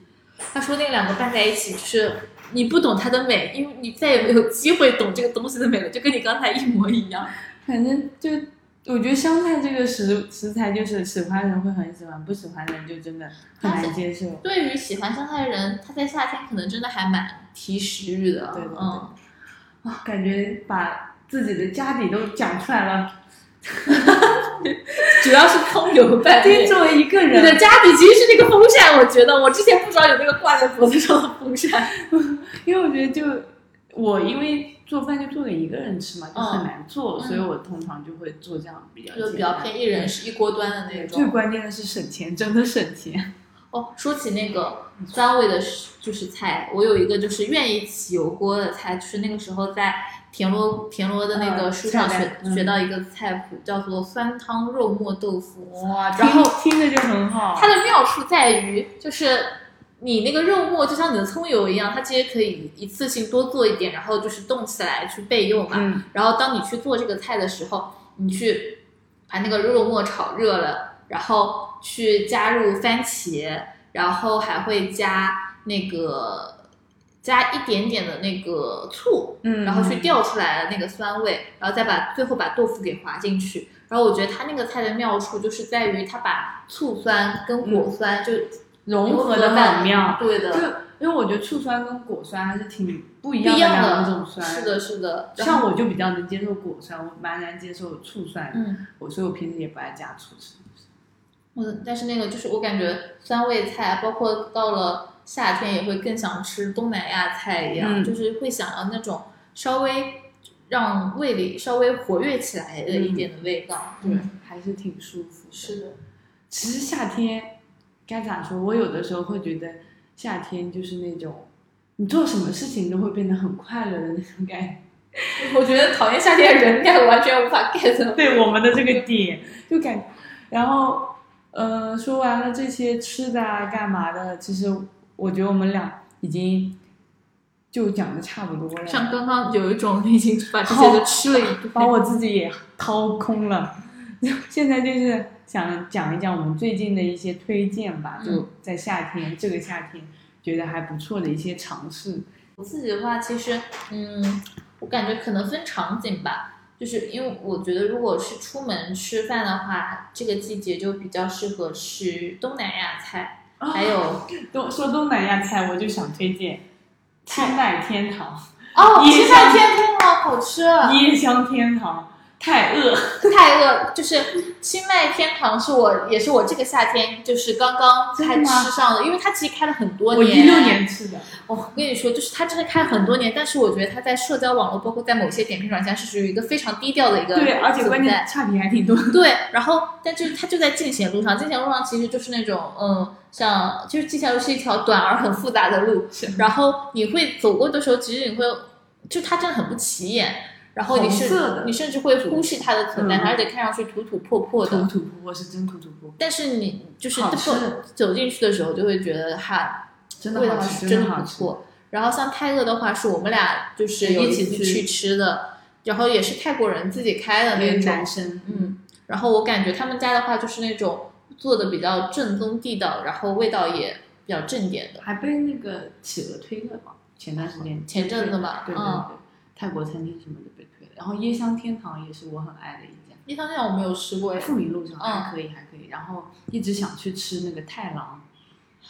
他说那两个拌在一起，就是你不懂它的美，因为你再也没有机会懂这个东西的美了，就跟你刚才一模一样。反正就我觉得香菜这个食食材，就是喜欢的人会很喜欢，不喜欢的人就真的很难接受。对于喜欢香菜的人，他在夏天可能真的还蛮提食欲的。对对对嗯。啊，感觉把自己的家底都讲出来了。[LAUGHS] 主要是葱油拌面。作为一个人你的人，家底其实是那个风扇，我觉得我之前不知道有那个挂在脖子上的风扇。[LAUGHS] 因为我觉得就我因为做饭就做给一个人吃嘛，就很嗯难做，嗯所以我通常就会做这样比较就比较偏一人是一锅端的那种，最。关键的是省钱，真的省钱。哦，说起那个酸味的，就是菜，我有一个就是愿意起油锅的菜，就是那个时候在田螺田螺的那个嗯书上学、嗯学到一个菜谱，叫做酸汤肉末豆腐。哇，然后听听着就很好。它的妙处在于，就是你那个肉末就像你的葱油一样，它其实可以一次性多做一点，然后就是冻起来去备用嘛。嗯然后当你去做这个菜的时候，你去把那个肉末炒热了，然后去加入番茄，然后还会加那个加一点点的那个醋，嗯然后去调出来的那个酸味，然后再把最后把豆腐给滑进去。然后我觉得它那个菜的妙处就是在于它把醋酸跟果酸就融合的在很妙。对的，就因为我觉得醋酸跟果酸还是挺不一样样的两种酸。是的，是的。像我就比较能接受果酸，我蛮难接受醋酸的。嗯，我所以我平时也不爱加醋吃。嗯，但是那个就是我感觉酸味菜，包括到了夏天也会更想吃东南亚菜一样，嗯就是会想要那种稍微让胃里稍微活跃起来的一点的味道。对，还是挺舒服的。是的，其实夏天该咋说？我有的时候会觉得夏天就是那种你做什么事情都会变得很快乐的那种感觉。[LAUGHS] 我觉得讨厌夏天的人应该完全无法 get。对我们的这个点，[LAUGHS] 就感，然后呃，说完了这些吃的啊，干嘛的，其实我觉得我们俩已经就讲的差不多了，像刚刚有一种已经把这些都吃了一顿，把我自己也掏空了。[LAUGHS] 现在就是想讲一讲我们最近的一些推荐吧，嗯就在夏天这个夏天觉得还不错的一些尝试。我自己的话，其实，嗯，我感觉可能分场景吧，就是因为我觉得，如果是出门吃饭的话，这个季节就比较适合吃东南亚菜，还有东说东南亚菜，我就想推荐清迈天堂、哦，椰清香迈天天堂好吃，椰香天堂、泰鄂。太饿，就是清迈天堂是我也是我这个夏天就是刚刚开吃上的，因为它其实开了很多我年，一六年吃的，哦，我跟你说，就是它真的开了很多年，但是我觉得它在社交网络，包括在某些点评软件，是属于一个非常低调的一个对，而且关键差评还挺多。对，然后但就是它就在进贤路上，进贤路上其实就是那种嗯，像就是进贤路是一条短而很复杂的路，然后你会走过的时候，其实你会就它真的很不起眼，然后你是你甚至会忽视它的存在，嗯而且看上去土土破破的，土土破破是真土土破，但是你就是走走进去的时候，就会觉得哈真的味道好吃，真的。不错。然后像泰勒的话，是我们俩就是一起去吃的，然后也是泰国人自己开的那那个种男，生，嗯，然后我感觉他们家的话就是那种做的比较正宗地道，然后味道也比较正点的。还被那个企鹅推了嘛？前段时间，前阵子吧对对嗯对，泰国餐厅什么的被推了。然后椰香天堂也是我很爱的一家，椰香天堂我没有吃过耶，富民路上嗯还可以，还可以。然后一直想去吃那个太郎，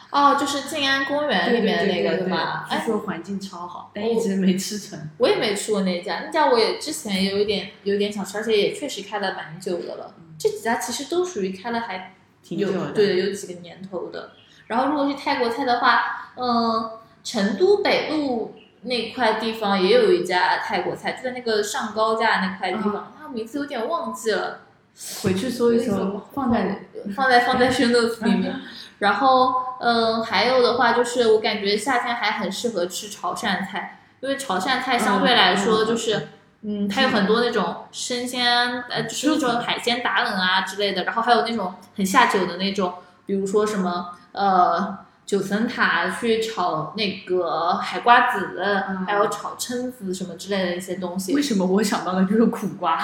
哦，就是静安公园里面的那个对对对吧？据哎，说环境超好，但一直没吃成。我也没吃过那家，那家我也之前有一点有点想吃，而且也确实开了蛮久的了。这几家其实都属于开了还挺久的，对，有几个年头的。然后如果是泰国菜的话，嗯，成都北路那块地方也有一家泰国菜，就在那个上高架那块地方，它名字有点忘记了，回去搜一搜，放在放在放在 show notes 里面。[LAUGHS] 然后，嗯，还有的话就是我感觉夏天还很适合吃潮汕菜，因为潮汕菜相对来说就是。嗯，它有很多那种生鲜，呃，就是那种海鲜打冷啊之类的，然后还有那种很下酒的那种，比如说什么呃九层塔去炒那个海瓜子，嗯还有炒蛏子什么之类的一些东西为。什么我想到的就是苦瓜？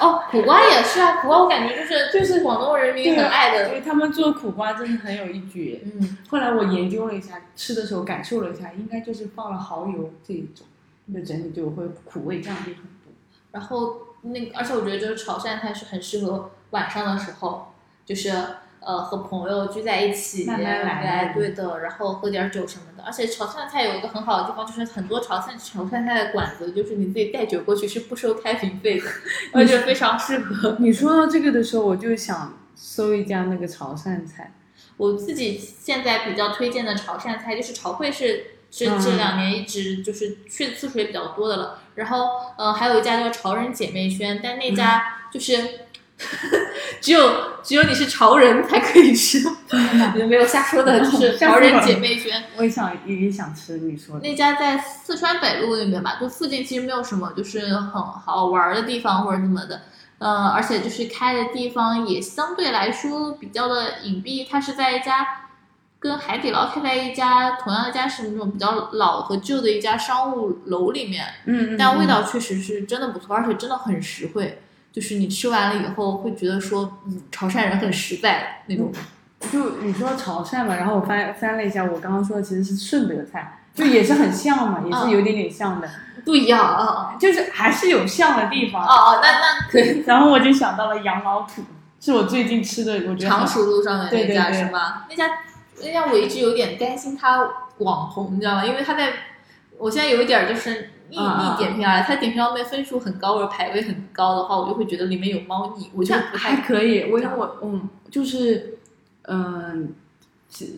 哦，苦瓜也是啊，苦瓜我感觉就是就是广东人民很爱的。对他们做苦瓜真的很有一绝。嗯，后来我研究了一下，吃的时候感受了一下，应该就是放了蚝油这一种，那整体就会苦味降低很多。然后那个，而且我觉得就是潮汕菜是很适合晚上的时候，就是呃和朋友聚在一起，慢慢来对的，然后喝点酒什么的。而且潮汕菜有一个很好的地方，就是很多潮汕潮汕菜的馆子，就是你自己带酒过去是不收开瓶费的，[LAUGHS] 我觉得非常适合。你说到这个的时候，我就想搜一家那个潮汕菜，我自己现在比较推荐的潮汕菜，就是潮汇是是嗯这两年一直就是去的次数也比较多的了。然后呃还有一家叫潮人姐妹轩，但那家就是、[LAUGHS] 只有只有你是潮人才可以吃，有没有瞎说的，[LAUGHS] 就是潮人姐妹圈。我也想也想吃你说的。那家在四川北路那边吧，就附近其实没有什么就是很好玩的地方或者什么的，呃，而且就是开的地方也相对来说比较的隐蔽，它是在一家跟海底捞开在一家同样一家是那种比较老和旧的一家商务楼里面，嗯，嗯但味道确实是真的不错，而且真的很实惠。就是你吃完了以后会觉得说，嗯，潮汕人很实在那种。就你说潮汕嘛，然后我翻翻了一下，我刚刚说的其实是顺德菜，就也是很像嘛，也是有点点像的，不一样啊，就是还是有像的地方。哦哦，那那 [LAUGHS] 可以。然后我就想到了杨老土，是我最近吃的，我觉得常熟路上的那家是吗？那家那家我一直有点担心它网红，你知道吗？因为他在，我现在有一点就是逆逆点评而来，他点评上面分数很高或者排位很高的话，我就会觉得里面有猫腻，我就不太还可以。我我嗯，就是。嗯，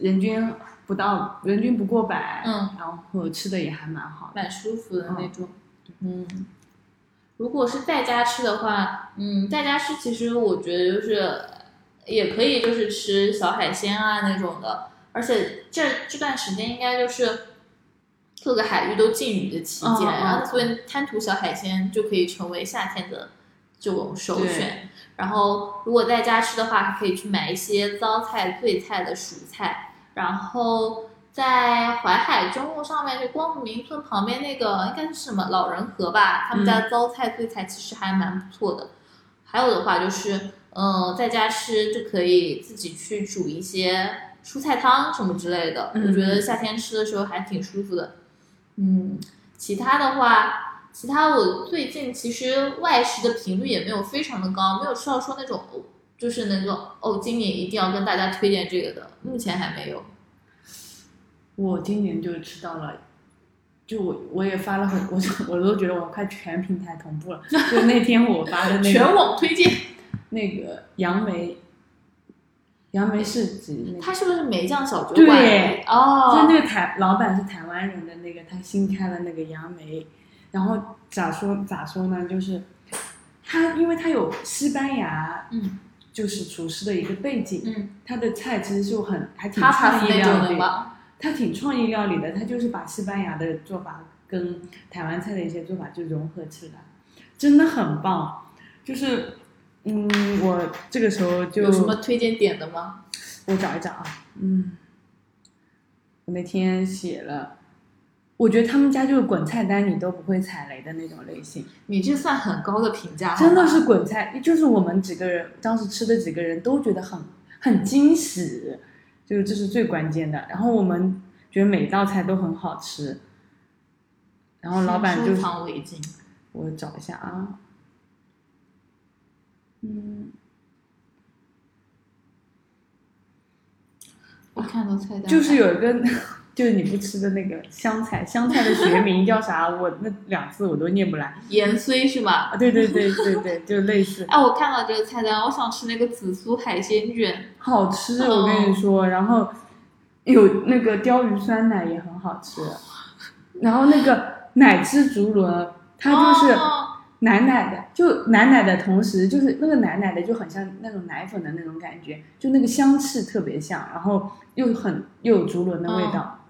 人均不到，人均不过百，嗯，然后吃的也还蛮好，蛮舒服的那种，嗯。如果是在家吃的话，嗯，在家吃其实我觉得就是也可以，就是吃小海鲜啊那种的，而且这这段时间应该就是各个海域都禁渔的期间，然后所以贪图小海鲜就可以成为夏天的这种首选。然后，如果在家吃的话，还可以去买一些糟菜、醉菜的蔬菜。然后在淮海中路上面，就光复民村旁边那个应该是什么老人河吧？他们家糟菜、醉菜其实还蛮不错的。还有的话就是，嗯，在家吃就可以自己去煮一些蔬菜汤什么之类的。我觉得夏天吃的时候还挺舒服的。嗯，其他的话。其他我最近其实外食的频率也没有非常的高，没有吃到说那种就是那种哦，今年一定要跟大家推荐这个的，目前还没有。我今年就吃到了，就我我也发了很，我我都觉得我快全平台同步了。就那天我发的那个全网推荐 [LAUGHS] 那个杨梅，杨梅是指他是不是梅酱小酒馆？对哦，就那个台老板是台湾人的那个，他新开了那个杨梅。然后咋说咋说呢？就是他，因为他有西班牙，嗯，就是厨师的一个背景，嗯，他的菜其实就很还挺创意料理，他挺创意料理的，他就是把西班牙的做法跟台湾菜的一些做法就融合起来，真的很棒。就是，嗯，我这个时候就有什么推荐点的吗？我找一找啊，嗯，我那天写了。我觉得他们家就是滚菜单你都不会踩雷的那种类型，你这算很高的评价，真的是滚菜，就是我们几个人当时吃的几个人都觉得很很惊喜，就是这是最关键的。然后我们觉得每道菜都很好吃，然后老板就收藏围巾，我找一下啊，嗯，我看到菜单就是有一个。[LAUGHS] 就是你不吃的那个香菜，香菜的学名叫啥？[LAUGHS] 我那两字我都念不来。盐虽是吧？啊，对对对对对，就类似。哎，我看到这个菜单，我想吃那个紫苏海鲜卷，好吃，我跟你说。然后有那个鲷鱼酸奶也很好吃，然后那个奶汁竹轮，它就是奶奶的，就奶奶的同时，就是那个奶奶的就很像那种奶粉的那种感觉，就那个香气特别像，然后又很又有竹轮的味道。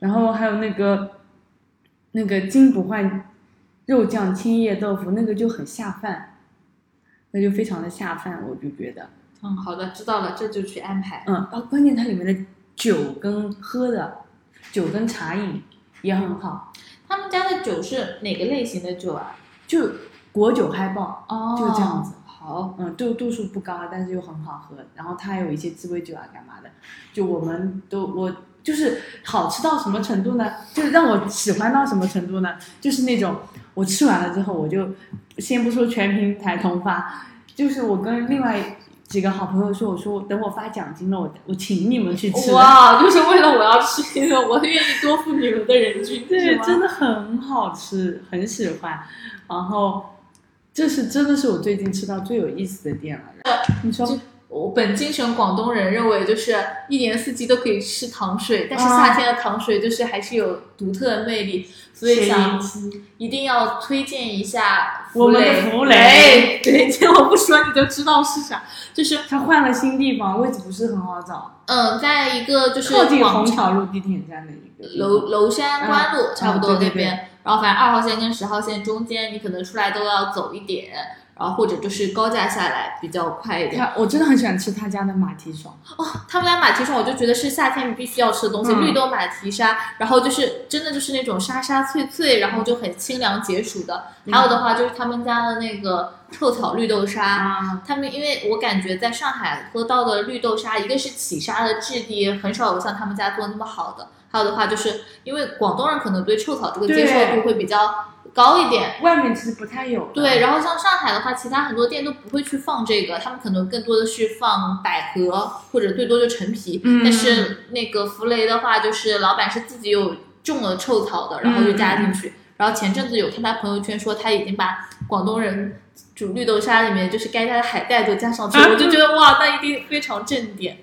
然后还有那个，那个金不换肉酱青叶豆腐，那个就很下饭，那就非常的下饭，我就觉得。嗯，好的，知道了，这就去安排。嗯，啊，关键它里面的酒跟喝的，酒跟茶饮也很好。他们家的酒是哪个类型的酒啊？就果酒嗨爆，哦，就这样子。好，嗯，度度数不高，但是又很好喝。然后它还有一些鸡尾酒啊，干嘛的？就我们都我。就是好吃到什么程度呢？就是让我喜欢到什么程度呢？就是那种我吃完了之后，我就先不说全平台同发，就是我跟另外几个好朋友说，我说等我发奖金了，我我请你们去吃。哇，就是为了我要吃一个，我愿意多付你们的人均，对，真的很好吃，很喜欢。然后这是真的是我最近吃到最有意思的店了。你说。我本精神广东人认为，就是一年四季都可以吃糖水，但是夏天的糖水就是还是有独特的魅力，所以想一定要推荐一下我们的福雷。对，这我不说你就知道是啥，就是他换了新地方，位置不是很好找。嗯，在一个就是靠近虹桥路地铁站的一个楼娄山关路，差不多那边。然后反正二号线跟十号线中间，你可能出来都要走一点。然后或者就是高价下来比较快一点。我真的很喜欢吃他家的马蹄爽，哦，他们家马蹄爽，我就觉得是夏天你必须要吃的东西，嗯绿豆马蹄沙，然后就是真的就是那种沙沙脆脆，然后就很清凉解暑的。还有的话就是他们家的那个臭草绿豆沙，啊，他们因为我感觉在上海喝到的绿豆沙，一个是起沙的质地很少有像他们家做那么好的，还有的话就是因为广东人可能对臭草这个接受度会比较高一点。外面其实不太有。对，然后像上海的话，其他很多店都不会去放这个，他们可能更多的是放百合或者最多就陈皮。嗯但是那个福雷的话，就是老板是自己有种了臭草的，然后就加进去。然后前阵子有看他朋友圈说他已经把广东人煮绿豆沙里面就是该加的海带都加上去了，[LAUGHS] 我就觉得哇，那一定非常正点。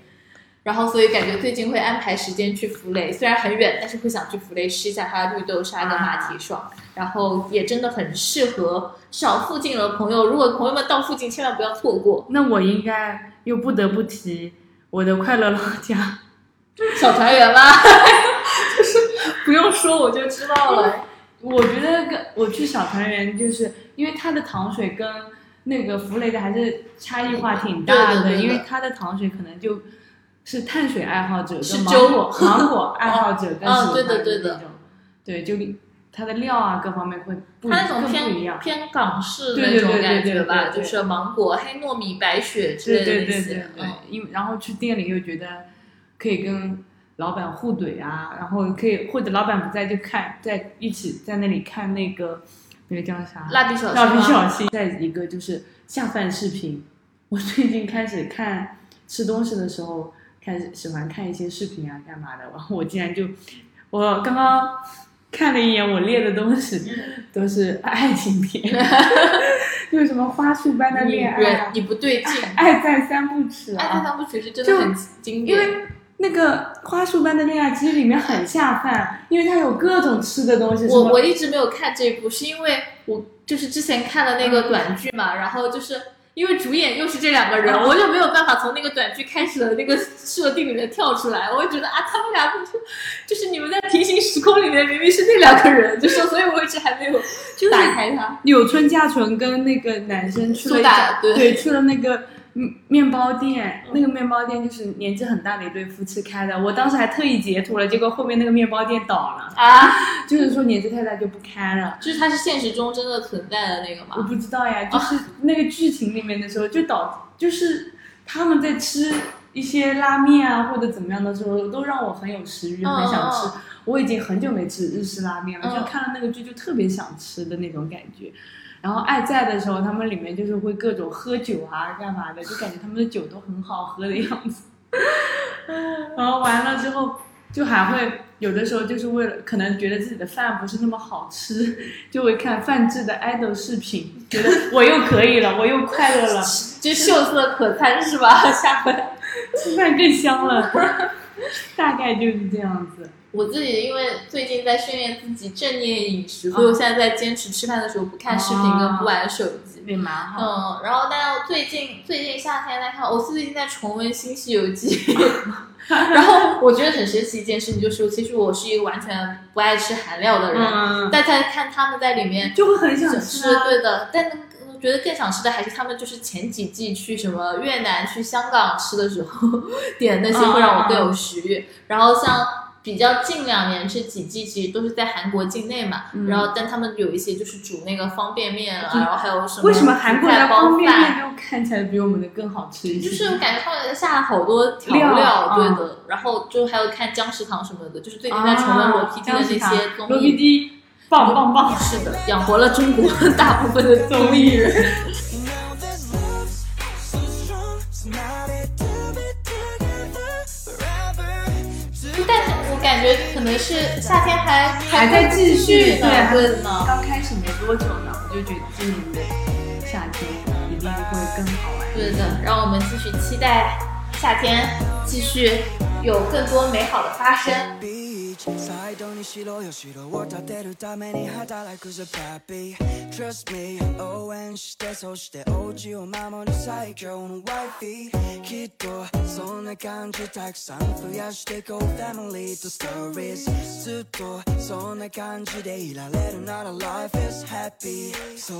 然后所以感觉最近会安排时间去福雷，虽然很远，但是会想去福雷吃一下它的绿豆沙跟马蹄爽。然后也真的很适合少附近的朋友，如果朋友们到附近，千万不要错过那我应该又不得不提我的快乐老家，[LAUGHS] 小团圆啦。[LAUGHS] 就是不用说我就知道了。我觉得跟我去小团圆，就是因为它的糖水跟那个福雷的还是差异化挺大的，对对对对因为它的糖水可能就是碳水爱好者是芒果芒果爱好者更喜欢的对的那种，对，就它的料啊各方面会不它那种更不一偏样。偏港式那种对对对感觉吧，对对就是芒果、黑糯米、白雪之类的那些。对对对嗯，因为然后去店里又觉得可以跟老板互怼啊，然后可以或者老板不在就看在一起在那里看那个那个叫啥蜡笔小新蜡笔小新，再一个就是下饭视频。我最近开始看吃东西的时候，开始喜欢看一些视频啊，干嘛的？然后我竟然就，我刚刚看了一眼我列的东西，都是爱情片，[LAUGHS] 就什么花束般的恋人爱，你不对劲，爱在三部曲爱在啊，三部曲是真的很经典因。为。那个花束般的恋爱其实里面很下饭，因为它有各种吃的东西。我我一直没有看这部，是因为我就是之前看了那个短剧嘛，然后就是因为主演又是这两个人，嗯我就没有办法从那个短剧开始的那个设定里面跳出来。我就觉得啊，他们俩就是就是你们在平行时空里面明明是那两个人，就是所以我一直还没有就是打开它。柳春夏纯跟那个男生去了对去了那个面面包店，那个面包店就是年纪很大的一对夫妻开的，我当时还特意截图了，结果后面那个面包店倒了，啊，就是说年纪太大就不开了。就是它是现实中真的存在的那个吗我？不知道呀，就是那个剧情里面的时候就导，就是他们在吃一些拉面啊或者怎么样的时候，都让我很有食欲，嗯很想吃嗯。我已经很久没吃日式拉面了，嗯就看了那个剧就特别想吃的那种感觉。然后爱在的时候，他们里面就是会各种喝酒啊，干嘛的，就感觉他们的酒都很好喝的样子。[LAUGHS] 然后完了之后，就还会有的时候就是为了可能觉得自己的饭不是那么好吃，就会看范志的 idol 视频，觉得我又可以了，我又快乐了，[LAUGHS] 就秀色可餐是吧？[LAUGHS] 下回吃饭更香了，大概就是这样子。我自己因为最近在训练自己正念饮食，所以我现在在坚持吃饭的时候不看视频跟不玩手机。也蛮好。嗯，然后但是最近最近夏天在看，我最近在重温《新西游记》，[LAUGHS] 然后我觉得很神奇一件事情就是，其实我是一个完全不爱吃韩料的人，嗯，但在看他们在里面就会很想吃啊。对的，但我觉得更想吃的还是他们就是前几季去什么越南、去香港吃的时候 [LAUGHS] 点那些会让我更有食欲。然后像比较近两年这几季其实都是在韩国境内嘛，嗯然后但他们有一些就是煮那个方便面啊，嗯然后还有什么为什么韩国的方便饭面就看起来比我们的更好吃一些？就是我感觉他们下了好多调料料，对嗯的。然后就还有看姜食堂什么的，就是最近在重温罗 PD 的那些综罗艺。PD 棒棒棒。是的，养活了中国 [LAUGHS] 大部分的综艺人。[LAUGHS] 感觉可能是夏天还还在继续呢，对对的呢。刚开始没多久呢，我就觉得今年的夏天一定会更好玩。对的，让我们继续期待夏天继续有更多美好的发生。Beach サイドに白よ白を立てるために働くぜパピ Trust me 応援してそしてお家を守る最強のワイフィきっとそんな感じたくさん増やしていこう Family と Stories ずっとそんな感じでいられるなら Life is happy そう